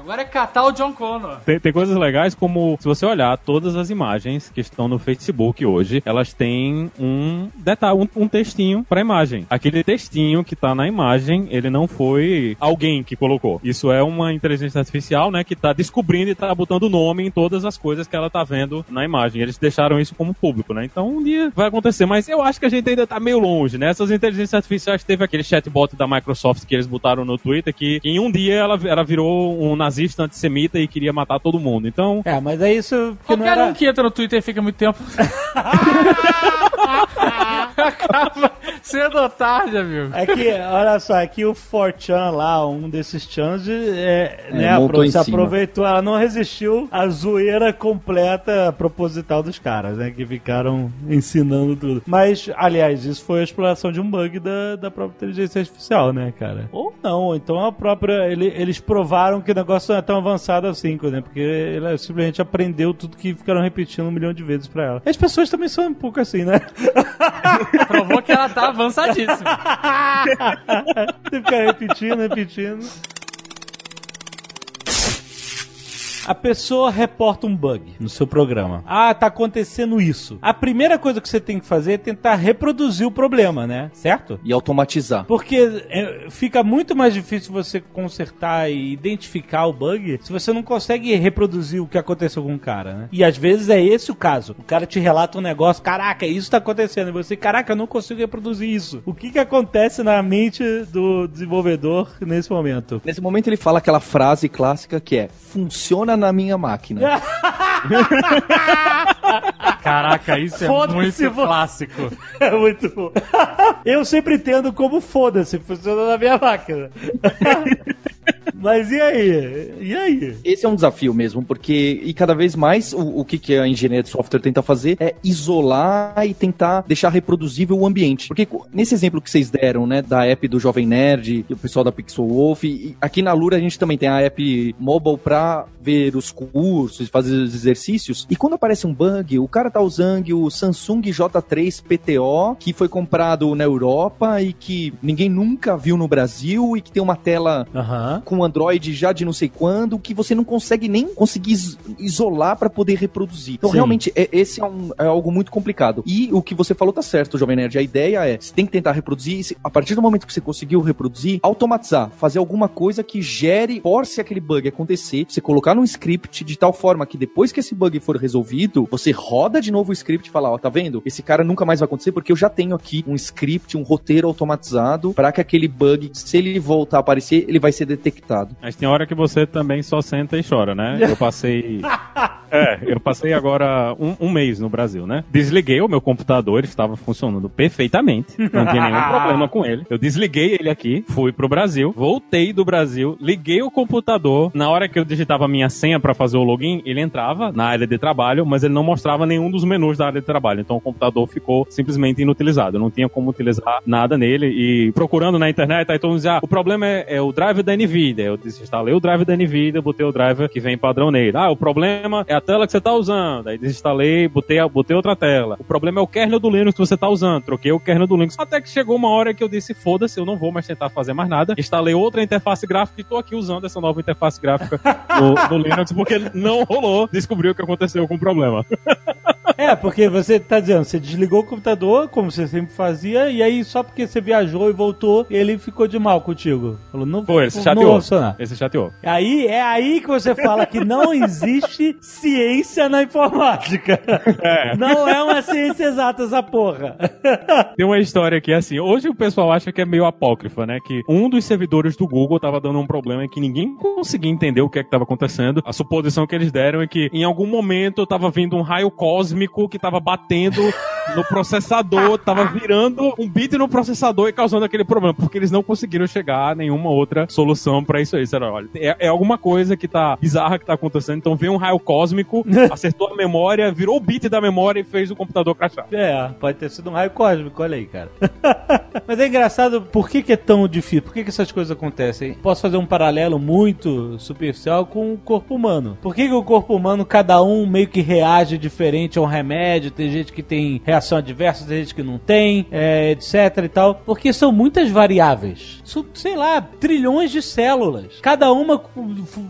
Agora é catar o John Connor. Tem, tem coisas legais como, se você olhar todas as imagens que estão no Facebook hoje, elas têm um detalhe, um, um textinho pra imagem. Aquele textinho que tá na imagem, ele não foi alguém que colocou. Isso é uma inteligência artificial, né, que tá descobrindo e tá botando nome em todas as coisas que ela tá vendo na imagem. Eles deixaram isso como público, né? Então um dia vai acontecer, mas eu acho que a gente ainda tá meio longe, né? Essas inteligências artificiais teve aquele chatbot da Microsoft que eles botaram no Twitter que em um dia ela, ela virou um nazista antissemita e queria matar todo mundo. Então, É, mas é isso que não Qualquer era... um que entra no Twitter e fica muito tempo. <laughs> <laughs> Acaba cedo ou tarde, amigo. É que, olha só, é que o 4chan lá, um desses chans, é, né, montou apro- se cima. aproveitou, ela não resistiu à zoeira completa proposital dos caras, né, que ficaram ensinando tudo. Mas, aliás, isso foi a exploração de um bug da, da própria inteligência artificial, né, cara? Ou não, então a própria, ele- eles provaram que o negócio não é tão avançado assim, né, porque ela simplesmente aprendeu tudo que ficaram repetindo um milhão de vezes pra ela. As pessoas também são um pouco assim, né? <laughs> Provou que ela tá avançadíssima. <laughs> Você fica repetindo, repetindo. A pessoa reporta um bug no seu programa. Ah, tá acontecendo isso. A primeira coisa que você tem que fazer é tentar reproduzir o problema, né? Certo? E automatizar. Porque é, fica muito mais difícil você consertar e identificar o bug se você não consegue reproduzir o que aconteceu com o cara, né? E às vezes é esse o caso. O cara te relata um negócio, caraca, isso tá acontecendo. E você, caraca, eu não consigo reproduzir isso. O que que acontece na mente do desenvolvedor nesse momento? Nesse momento ele fala aquela frase clássica que é: funciona na minha máquina. <laughs> Caraca, isso é muito você. clássico. <laughs> É muito bom. <laughs> Eu sempre entendo como foda-se, funciona na minha máquina. <laughs> Mas e aí? E aí? Esse é um desafio mesmo, porque e cada vez mais o, o que, que a engenharia de software tenta fazer é isolar e tentar deixar reproduzível o ambiente. Porque nesse exemplo que vocês deram, né, da app do Jovem Nerd e o pessoal da Pixel Wolf, e aqui na Lura a gente também tem a app mobile pra ver os cursos, fazer os exercícios. E quando aparece um bug, o cara tá usando o Samsung J3 PTO, que foi comprado na Europa e que ninguém nunca viu no Brasil e que tem uma tela Aham. com Android já de não sei quando, que você não consegue nem conseguir is- isolar para poder reproduzir. Então, Sim. realmente, é- esse é, um- é algo muito complicado. E o que você falou tá certo, Jovem Nerd. A ideia é, você tem que tentar reproduzir, e a partir do momento que você conseguiu reproduzir, automatizar, fazer alguma coisa que gere, force aquele bug acontecer, você colocar num script de tal forma que depois que esse bug for resolvido, você roda de novo o script e fala, ó, tá vendo? Esse cara nunca mais vai acontecer porque eu já tenho aqui um script, um roteiro automatizado para que aquele bug, se ele voltar a aparecer, ele vai ser detectado. Mas tem hora que você também só senta e chora, né? Eu passei. <laughs> É, eu passei agora um, um mês no Brasil, né? Desliguei o meu computador, ele estava funcionando perfeitamente. Não tinha nenhum <laughs> problema com ele. Eu desliguei ele aqui, fui pro Brasil, voltei do Brasil, liguei o computador. Na hora que eu digitava minha senha pra fazer o login, ele entrava na área de trabalho, mas ele não mostrava nenhum dos menus da área de trabalho. Então o computador ficou simplesmente inutilizado. Eu não tinha como utilizar nada nele. E procurando na internet, aí todo mundo dizia: ah, o problema é, é o drive da NVIDIA. Eu desinstalei o drive da NVIDIA, botei o drive que vem padrão nele. Ah, o problema é a tela que você tá usando. Aí desinstalei, botei, botei outra tela. O problema é o kernel do Linux que você tá usando. Troquei o kernel do Linux. Até que chegou uma hora que eu disse: foda-se, eu não vou mais tentar fazer mais nada. Instalei outra interface gráfica e tô aqui usando essa nova interface gráfica <laughs> no, no Linux porque não rolou descobrir o que aconteceu com o problema. É, porque você tá dizendo, você desligou o computador, como você sempre fazia, e aí só porque você viajou e voltou, ele ficou de mal contigo. Falou, não, Pô, ele se chateou. funcionar. Esse chateou. Aí é aí que você fala que não <laughs> existe ciência na informática. Não é uma ciência exata essa porra. Tem uma história que é assim, hoje o pessoal acha que é meio apócrifa, né? Que um dos servidores do Google tava dando um problema que ninguém conseguia entender o que é que tava acontecendo. A suposição que eles deram é que em algum momento tava vindo um raio cósmico que tava batendo no processador, tava virando um bit no processador e causando aquele problema, porque eles não conseguiram chegar a nenhuma outra solução pra isso aí. Disseram, olha, é, é alguma coisa que tá bizarra que tá acontecendo, então veio um raio cósmico, <laughs> acertou a memória, virou o bit da memória e fez o computador crashar. É, pode ter sido um raio cósmico, olha aí, cara. <laughs> Mas é engraçado, por que, que é tão difícil? Por que, que essas coisas acontecem? Posso fazer um paralelo muito superficial com o corpo humano. Por que, que o corpo humano, cada um meio que reage diferente a um remédio? Tem gente que tem reação adversa, tem gente que não tem, é, etc e tal. Porque são muitas variáveis. São, sei lá, trilhões de células. Cada uma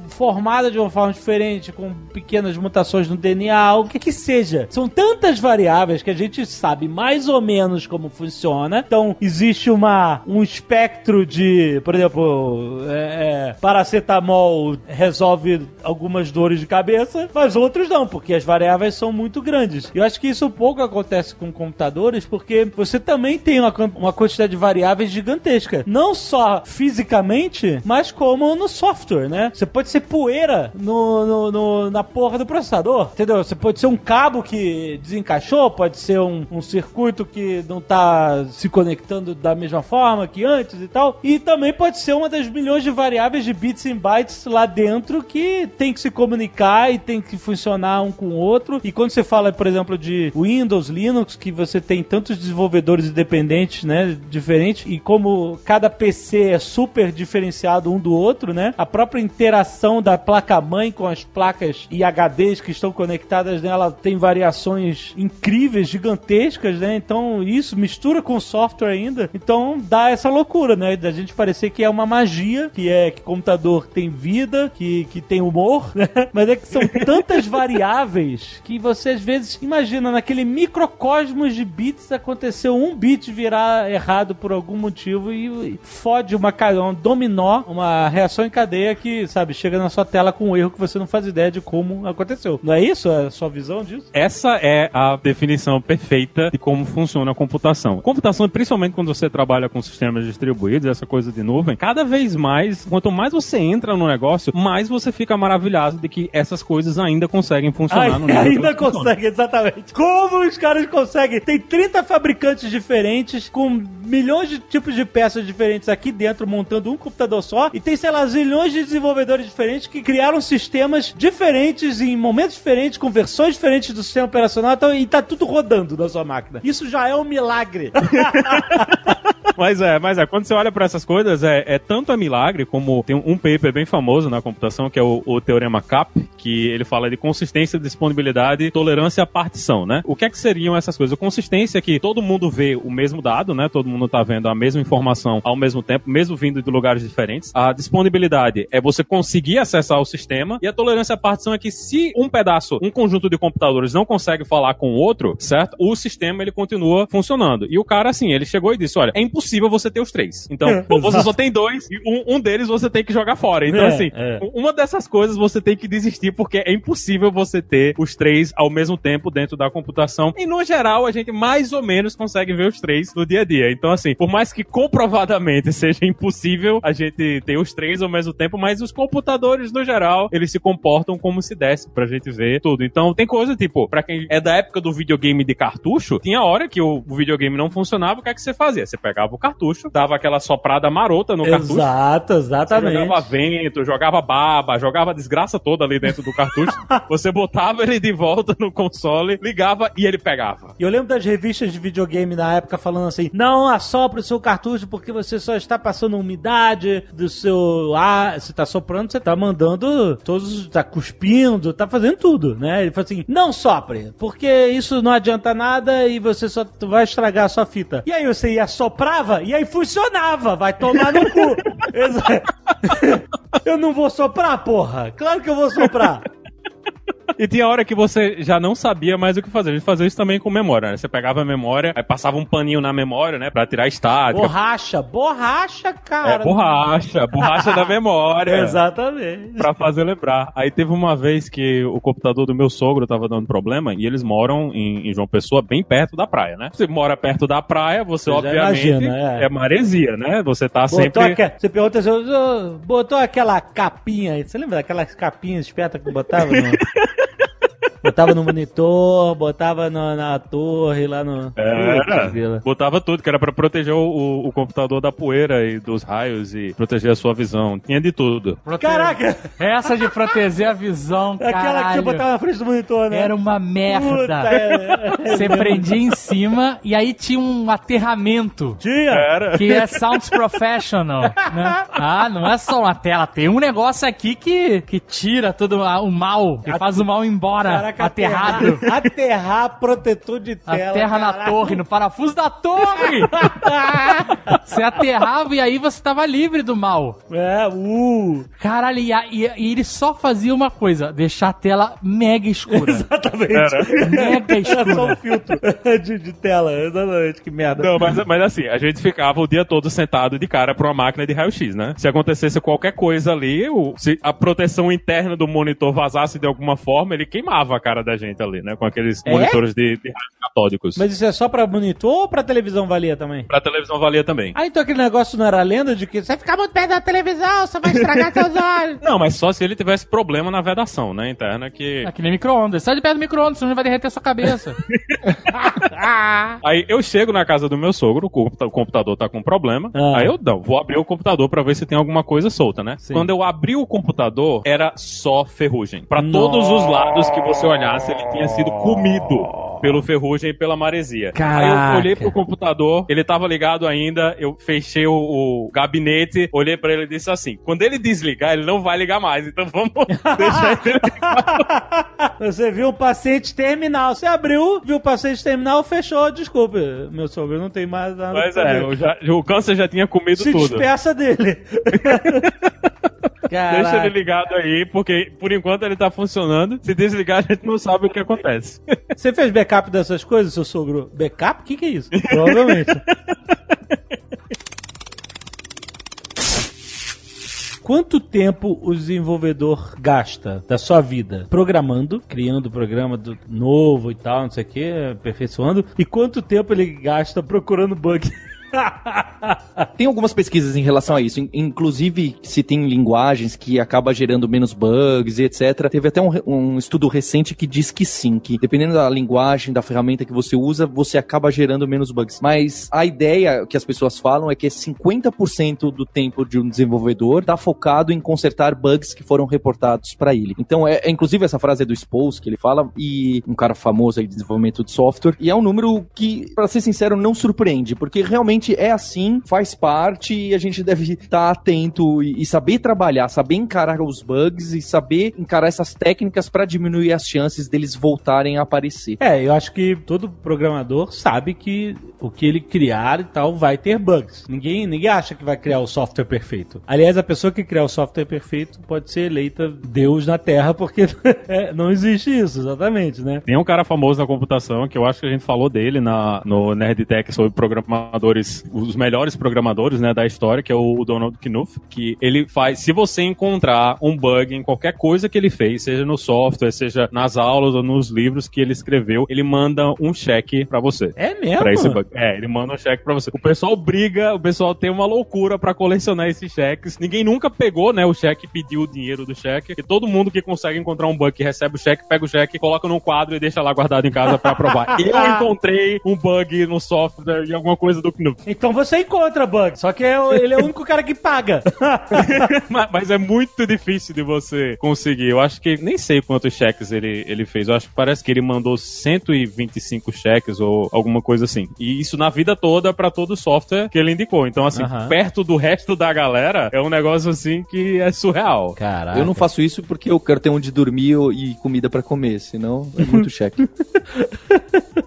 formada de uma forma diferente, com pequenas mutações no DNA, o que que seja. São tantas variáveis que a gente sabe mais ou menos como funciona. Então, existe uma, um espectro de, por exemplo, é, é, paracetamol resolve algumas dores de cabeça, mas outros não, porque as variáveis são muito grandes. Eu acho que isso pouco acontece com computadores, porque você também tem uma, uma quantidade de variáveis gigantesca. Não só fisicamente, mas como no software, né? Você pode ser poeira no, no- no- na porra do processador, entendeu? Você pode ser um cabo que desencaixou, pode ser um, um circuito que não tá se conectando da mesma forma que antes e tal. E também pode ser uma das milhões de variáveis de bits e bytes lá dentro que tem que se comunicar e tem que funcionar um com o outro. E quando você fala, por exemplo, de Windows, Linux, que você tem tantos desenvolvedores independentes, né, diferentes, e como cada PC é super diferenciado um do outro, né, a própria interação da placa-mãe com as placas e HDs que estão conectadas nela tem variações incríveis, gigantescas, né, então isso mistura com software ainda, então dá essa loucura, né, da gente parecer que é uma magia, que é que computador tem vida, que, que tem humor, né, <laughs> mas é que são tantas variáveis que você às vezes imagina naquele microcosmos de bits aconteceu um bit virar errado por algum motivo e fode uma um dominó, uma reação em cadeia que, sabe, chega na sua tela com um erro que você não faz ideia de como aconteceu. Não é isso a sua visão disso? Essa é a definição perfeita de como funciona a computação. Computação, principalmente quando você trabalha com sistemas distribuídos, essa coisa de nuvem, cada vez mais, quanto mais você entra no negócio, mais você fica maravilhado de que essas coisas ainda conseguem funcionar Ai, no que ainda elas funcionam. consegue, exatamente. Como os caras conseguem? Tem 30 fabricantes diferentes, com milhões de tipos de peças diferentes aqui dentro, montando um computador só, e tem, sei lá, zilhões de desenvolvedores diferentes que criaram sistemas diferentes em momentos diferentes, com versões diferentes do sistema operacional, então, e tá tudo rodando na sua máquina. Isso já é um milagre. <laughs> Mas é, mas é, quando você olha para essas coisas, é, é tanto a milagre como tem um paper bem famoso na computação, que é o, o Teorema CAP, que ele fala de consistência, disponibilidade, tolerância à partição, né? O que é que seriam essas coisas? A consistência é que todo mundo vê o mesmo dado, né? Todo mundo tá vendo a mesma informação ao mesmo tempo, mesmo vindo de lugares diferentes. A disponibilidade é você conseguir acessar o sistema e a tolerância à partição é que se um pedaço, um conjunto de computadores não consegue falar com o outro, certo? O sistema ele continua funcionando. E o cara assim, ele chegou e disse, olha, é impossível você ter os três. Então, ou você só tem dois e um, um deles você tem que jogar fora. Então É, assim, é. uma dessas coisas você tem que desistir porque é impossível você ter os três ao mesmo tempo dentro da computação. E no geral a gente mais ou menos consegue ver os três no dia a dia. Então assim, por mais que comprovadamente <laughs> seja impossível a gente ter os três ao mesmo tempo, mas os computadores no geral, eles se comportam como se desse pra gente ver tudo. Então tem coisa tipo, pra quem é da época do videogame de cartucho, tinha hora que o, o videogame não funcionava, o que é que você fazia? Você pegava o cartucho, dava aquela soprada marota no cartucho, Exato, você exatamente. jogava vento, jogava baba, jogava a desgraça toda ali dentro do cartucho. <laughs> você botava ele de volta no console, ligava e ele pegava. E eu lembro das revistas de videogame na época falando assim: não assopre o seu cartucho porque você só está passando umidade do seu ar. Você está soprando, você está mandando todos. está cuspindo, tá fazendo tudo, né? Ele falou assim: não sopre, porque isso não adianta nada e você só vai estragar a sua fita. E aí você ia e aí funcionava, vai tomar no cu. <laughs> <laughs> Eu não vou soprar, porra? Claro que eu vou soprar. E tinha hora que você já não sabia mais o que fazer. A gente fazia isso também com memória, né? Você pegava a memória, aí passava um paninho na memória, né? Pra tirar a estática. Borracha, borracha, É, cara. borracha, borracha da memória. <laughs> Exatamente. Pra fazer lembrar. Aí teve uma vez que o computador do meu sogro tava dando problema e eles moram em, em João Pessoa, bem perto da praia, né? Você mora perto da praia, você, Você obviamente imagina, é. é. maresia, né? Você tá Botou sempre. aque- Você pergunta botou aquela capinha aí. Você lembra daquelas capinhas espertas que botava no. <laughs> botava no monitor, botava no- na torre lá no. Putz, grila. Botava tudo, que era pra proteger o, o- computador da poeira e dos raios e proteger a sua visão. Tinha de tudo. Prote- Caraca! Essa de proteger a visão, <laughs> Aquela que você botava na frente do monitor, né? Era uma Puta, merda. é- Você prendia em cima e aí tinha um aterramento. Tinha! Era. Que é Sounds Professional, né? Ah, não é só uma tela, tem um negócio aqui que, que tira todo a- o mal, que faz o mal embora, Caraca, aterrado. Aterrar, <laughs> aterrar protetor de A tela. terra na caralho. torre, no parafuso da torre! <laughs> você aterrava e aí você tava livre do mal. É, uh. Caralho, e, e- e ele só fazia uma coisa: deixar a tela mega escura. <laughs> Exatamente. Mega Era só um escura. filtro de, de tela. Exatamente, que merda. Não, mas, mas assim, a gente ficava o dia todo sentado de cara pra uma máquina de raio-x, né? Se acontecesse qualquer coisa ali, o- se a proteção interna do monitor vazasse de alguma forma, ele queimava a cara da gente ali, né? Com aqueles É? monitores de, de raios catódicos. Mas isso é só pra monitor ou pra televisão valia também? Pra televisão valia também. Ah, então aquele negócio não era lenda de que você ficar muito perto da televisão, você vai estragar <laughs> seus olhos. Não, mas só se ele tivesse problema na vedação, né? Interna que. É que nem micro-ondas. Sai de perto do micro-ondas, senão vai derreter sua cabeça. <laughs> Aí eu chego na casa do meu sogro, o computa- o computador tá com problema. Ah. Aí eu não, vou abrir o computador pra ver se tem alguma coisa solta, né? Sim. Quando eu abri o computador, era só ferrugem. Pra todos os lados que você olhasse, ele tinha sido comido pelo ferrugem e pela maresia. Aí Caraca. eu olhei pro computador, ele tava ligado ainda, eu fechei o, o gabinete, olhei pra ele e disse assim: quando ele desligar, ele não vai ligar mais, então vamos <laughs> deixar ele <laughs> Você viu um paciente terminal. Você abriu, viu o paciente terminal, fechou. Desculpe, meu sogro, não tem mais nada. Mas é, já- o câncer já tinha comido Se tudo. despeça dele. <laughs> Deixa Caraca. ele ligado aí, porque por enquanto ele tá funcionando. Se desligar, a gente não sabe o que acontece. Você fez backup dessas coisas, seu sogro? Backup? O que, que é isso? <laughs> Provavelmente. Quanto tempo o desenvolvedor gasta da sua vida programando, criando programa do- novo e tal, não sei o que, aperfeiçoando, e quanto tempo ele gasta procurando bug? <laughs> Tem algumas pesquisas em relação a isso, in- inclusive se tem linguagens que acaba gerando menos bugs e etc. Teve até um, um estudo recente que diz que sim, que dependendo da linguagem, da ferramenta que você usa, você acaba gerando menos bugs. Mas a ideia que as pessoas falam é que 50% do tempo de um desenvolvedor está focado em consertar bugs que foram reportados para ele. Então, é, é- inclusive essa frase é do Spose que ele fala e um cara famoso aí de desenvolvimento de software e é um número que, para ser sincero, não surpreende, porque realmente é assim, faz parte e a gente deve estar atento e, e saber trabalhar, saber encarar os bugs e saber encarar essas técnicas para diminuir as chances deles voltarem a aparecer. É, eu acho que todo programador sabe que o que ele criar e tal vai ter bugs. Ninguém, ninguém acha que vai criar o software perfeito. Aliás, a pessoa que criar o software perfeito pode ser eleita Deus na Terra, porque <laughs> é, não existe isso, exatamente, né? Tem um cara famoso na computação que eu acho que a gente falou dele na, no Nerdtech sobre programadores, os melhores programadores, né, da história, que é o Donald Knuth, que ele faz, se você encontrar um bug em qualquer coisa que ele fez, seja no software, seja nas aulas ou nos livros que ele escreveu, ele manda um cheque pra você. É mesmo? Pra esse bug. É, ele manda um cheque pra você. O pessoal briga, o pessoal tem uma loucura pra colecionar esses cheques. Ninguém nunca pegou, né, o cheque pediu o dinheiro do cheque. E todo mundo que consegue encontrar um bug que recebe o cheque, pega o cheque, coloca num quadro e deixa lá guardado em casa pra provar. <laughs> Eu encontrei um bug no software e alguma coisa do Knuth. Então você encontra bug, só que é ele é o único cara que paga. <laughs> mas, mas é muito difícil de você conseguir. Eu acho que nem sei quantos cheques ele, ele fez. Eu acho que parece que ele mandou 125 cheques ou alguma coisa assim. E isso na vida toda pra todo o software que ele indicou. Então, assim, perto do resto da galera, é um negócio assim que é surreal. Caraca. Eu não faço isso porque eu quero ter onde dormir e comida pra comer, senão é muito <laughs> cheque.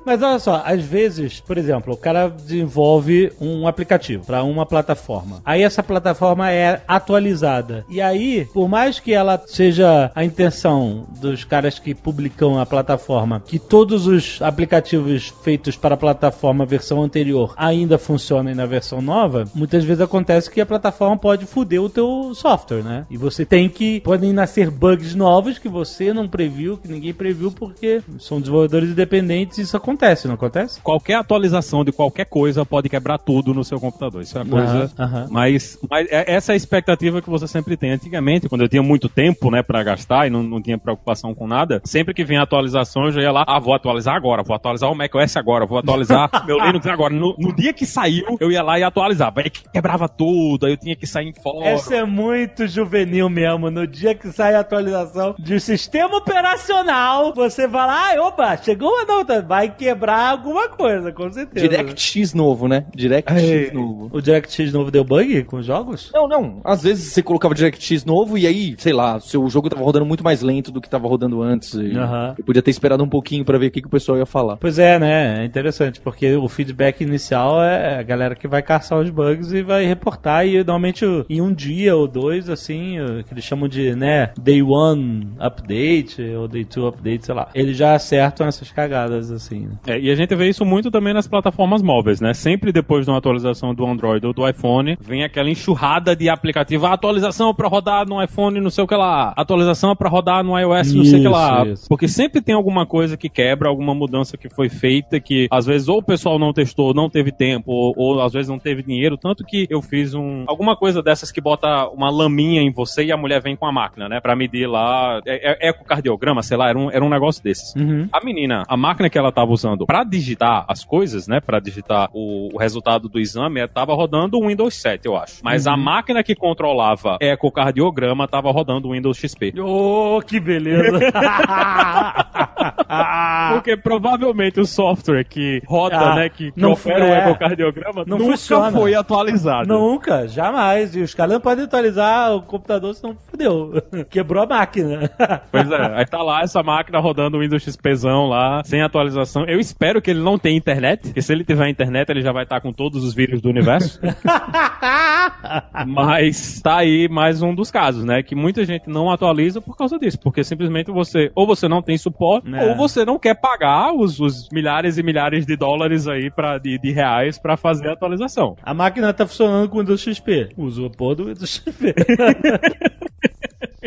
Mas olha só, às vezes, por exemplo, o cara desenvolve um aplicativo para uma plataforma. Aí essa plataforma é atualizada. E aí, por mais que ela seja a intenção dos caras que publicam a plataforma, que todos os aplicativos feitos para a plataforma versão anterior ainda funcionem na versão nova, muitas vezes acontece que a plataforma pode foder o teu software, né? E você tem que podem nascer bugs novos que você não previu, que ninguém previu porque são desenvolvedores independentes e isso acontece, não acontece? Qualquer atualização de qualquer coisa pode quebrar tudo no seu computador. Isso é uma coisa. Aham. Mas, mas é- essa é a expectativa que você sempre tem. Antigamente, quando eu tinha muito tempo, né, pra gastar e não, não tinha preocupação com nada, sempre que vinha atualização, eu já ia lá, ah, vou atualizar agora, vou atualizar o macOS agora, vou atualizar <laughs> meu Linux agora. No, no dia que saiu, eu ia lá e atualizava. Aí quebrava tudo, aí eu tinha que sair em fora. Essa é muito juvenil mesmo. No dia que sai a atualização de sistema operacional, você vai lá, ah, opa, chegou uma nota, vai quebrar alguma coisa, com certeza. DirectX novo, né? DirectX novo. O DirectX novo deu bug com os jogos? Não, não. Às vezes você colocava DirectX novo e aí, sei lá, seu jogo tava rodando muito mais lento do que tava rodando antes. E. Eu podia ter esperado um pouquinho pra ver o que, que o pessoal ia falar. Pois é, né? É interessante, porque o feedback inicial é a galera que vai caçar os bugs e vai reportar, e normalmente em um dia ou dois, assim, que eles chamam de, né, day one update, ou day two update, sei lá. Eles já acertam essas cagadas, assim. né? É, e a gente vê isso muito também nas plataformas móveis, né? Sempre depois de uma atualização do Android ou do iPhone, vem aquela enxurrada de aplicativo. Ah, atualização pra rodar no iPhone, não sei o que lá. Atualização pra rodar no iOS, não sei o que lá. Isso, isso. Porque sempre tem alguma coisa que quebra, alguma mudança que foi feita que às vezes ou o pessoal não testou, não teve tempo, ou, ou às vezes não teve dinheiro. Tanto que eu fiz um alguma coisa dessas que bota uma laminha em você e a mulher vem com a máquina, né? Pra medir lá. É, é ecocardiograma, sei lá, era um, era um negócio desses. Uhum. A menina, a máquina que ela tava usando pra digitar as coisas, né? Pra digitar o, o resultado do exame, ela tava rodando o Windows 7, eu acho. Mas a máquina que controlava ecocardiograma tava rodando o Windows XP. Oh, que beleza! <laughs> Porque provavelmente o software que roda, Ah, né, que, que não opera o é. ecocardiograma Não nunca funciona. foi atualizado. Nunca, jamais. E os caras não podem atualizar o computador, senão fodeu. <laughs> Quebrou a máquina. <laughs> Pois é, aí tá lá essa máquina rodando o Windows XPzão lá, sem atualização. Eu espero que ele não tenha internet, porque se ele tiver internet, ele já vai estar com todos os vírus do universo. <laughs> Mas tá aí mais um dos casos, né? Que muita gente não atualiza por causa disso. Porque simplesmente você, ou você não tem suporte, É. ou você não quer pagar os, os milhares e milhares de dólares aí, pra, de, de reais pra fazer a atualização. A máquina tá funcionando com o Windows XP. Usa o porra do Windows XP. <laughs>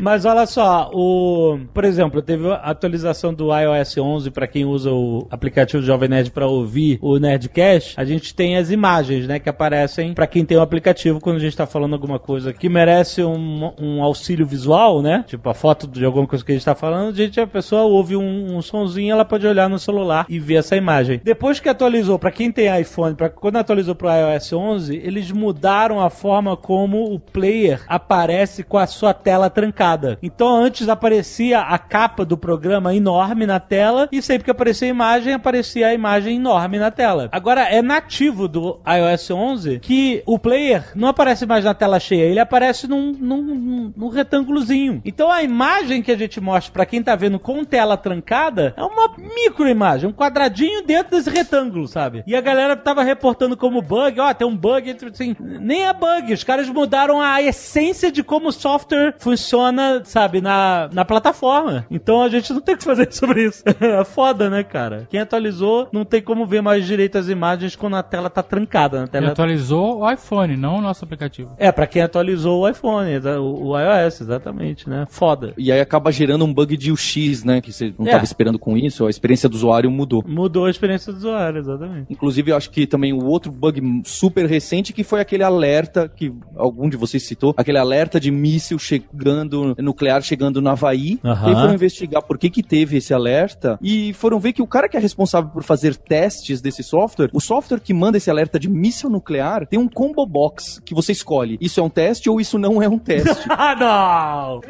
Mas olha só, o, por exemplo, teve a atualização do iOS 11 para quem usa o aplicativo Jovem Nerd para ouvir o Nerdcast. A gente tem as imagens, né, que aparecem para quem tem o aplicativo quando a gente tá falando alguma coisa que merece um, um auxílio visual, né? Tipo a foto de alguma coisa que a gente tá falando, a gente a pessoa ouve um, um sonzinho, ela pode olhar no celular e ver essa imagem. Depois que atualizou para quem tem iPhone, para quando atualizou pro iOS 11, eles mudaram a forma como o player aparece com a sua tela trancada. Então antes aparecia a capa do programa enorme na tela e sempre que aparecia a imagem, aparecia a imagem enorme na tela. Agora é nativo do iOS 11 que o player não aparece mais na tela cheia, ele aparece num, num, num, retângulozinho. Então a imagem que a gente mostra pra quem tá vendo com tela trancada é uma micro imagem, um quadradinho dentro desse retângulo, sabe? E a galera tava reportando como bug, ó, tem um bug, assim, nem é bug, os caras mudaram a essência de como o software funciona, sabe, na, na plataforma. Então a gente não tem o que fazer <laughs> sobre isso. É foda, né, cara? Quem atualizou não tem como ver mais direito as imagens quando a tela tá trancada. Na Ele tela... atualizou o iPhone, não o nosso aplicativo. É, pra quem atualizou o iPhone, o, o iOS, exatamente, né? Foda. E aí acaba gerando um bug de UX, né? Que você não É. estava esperando com isso, a experiência do usuário mudou. Mudou a experiência do usuário, exatamente. Inclusive, eu acho que também o outro bug super recente que foi aquele alerta que algum de vocês citou, aquele alerta de míssil chegando, nuclear chegando no Havaí. E aí foram investigar por que que teve esse alerta e foram ver que o cara que é responsável por fazer testes desse software, o software que manda esse alerta de míssil nuclear, tem um combo box que você escolhe. Isso é um teste ou isso não é um teste? <laughs> Ah, não!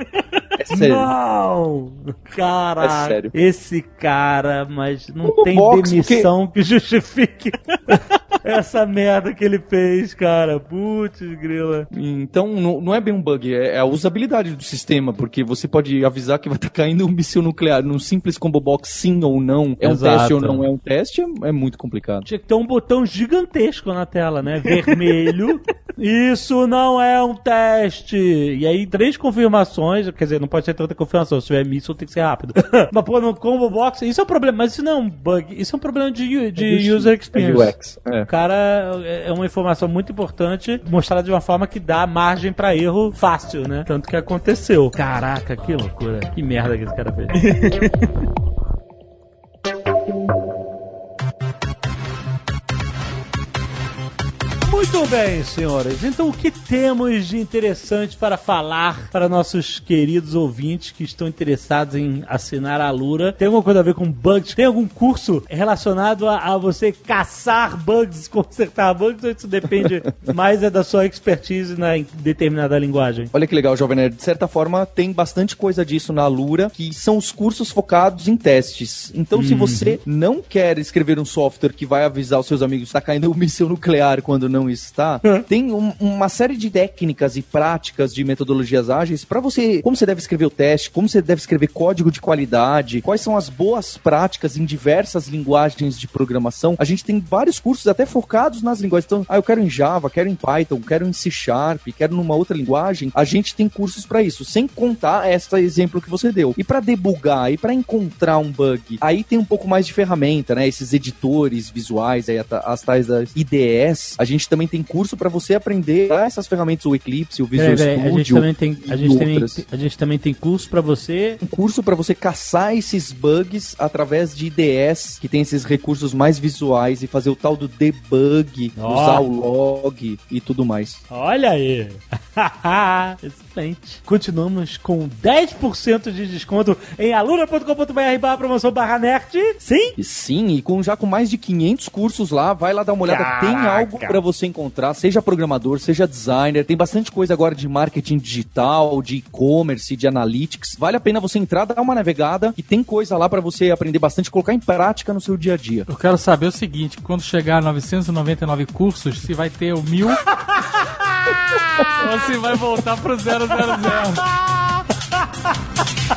É sério. Não! Caraca, É sério. esse cara, mas não Como tem box, demissão que justifique. <laughs> essa merda que ele fez, cara. Putz, grila. Então, não, não é bem um bug, é a usabilidade do sistema, porque você pode avisar que vai estar <laughs> caindo um míssil nuclear num simples combo box sim ou não. É um Exato. teste ou não é um teste, é, é muito complicado. Tinha que ter um botão gigantesco na tela, né? Vermelho. <laughs> Isso não é um teste. E aí, três confirmações. Quer dizer, não pode ser tanta confirmação. Se tiver míssil, tem que ser rápido. <laughs> Mas, pô, no combo box, isso é um problema. Mas isso não é um bug. Isso é um problema de, de user experience. UX. É. O cara é uma informação muito importante, mostrada de uma forma que dá margem pra erro fácil, né? Tanto que aconteceu. Caraca, que loucura. Que merda que esse cara fez. <laughs> Muito bem, senhoras. Então, o que temos de interessante para falar para nossos queridos ouvintes que estão interessados em assinar a Lura? Tem alguma coisa a ver com bugs? Tem algum curso relacionado a, a você caçar bugs, <laughs> consertar bugs? Ou isso depende <laughs> mais é da sua expertise na em determinada linguagem? Olha que legal, Jovem Nerd. De certa forma, tem bastante coisa disso na Lura, que são os cursos focados em testes. Então, se você não quer escrever um software que vai avisar os seus amigos que está caindo um míssil nuclear quando não está, tem um- uma série de técnicas e práticas de metodologias ágeis para você, como você deve escrever o teste, como você deve escrever código de qualidade, quais são as boas práticas em diversas linguagens de programação. A gente tem vários cursos até focados nas linguagens. Então, ah, eu quero em Java, quero em Python, quero em C Sharp, quero numa outra linguagem. A gente tem cursos para isso, sem contar esse exemplo que você deu. E para debugar e para encontrar um bug, aí tem um pouco mais de ferramenta, né? Esses editores visuais, aí, as tais das IDEs. A gente também tem curso para você aprender essas ferramentas, o Eclipse, o Visual peraí, a gente Studio. também tem, a gente também, a gente também tem curso pra você. um curso para você caçar esses bugs através de IDEs, que tem esses recursos mais visuais e fazer o tal do debug, Ó. usar o log e tudo mais. Olha aí! <laughs> Excelente. Continuamos com 10% de desconto em aluna.com.br barra promoção barra nerd. Sim? Sim, e com já com mais de 500 cursos lá, vai lá dar uma olhada, tem Caraca. algo para você encontrar, seja programador, seja designer, tem bastante coisa agora de marketing digital, de e-commerce, de analytics. Vale a pena você entrar, dar uma navegada, e tem coisa lá para você aprender bastante, colocar em prática no seu dia a dia. Eu quero saber o seguinte, quando chegar a 999 cursos, se vai ter o mil <laughs> ou se vai voltar pro 000. <laughs>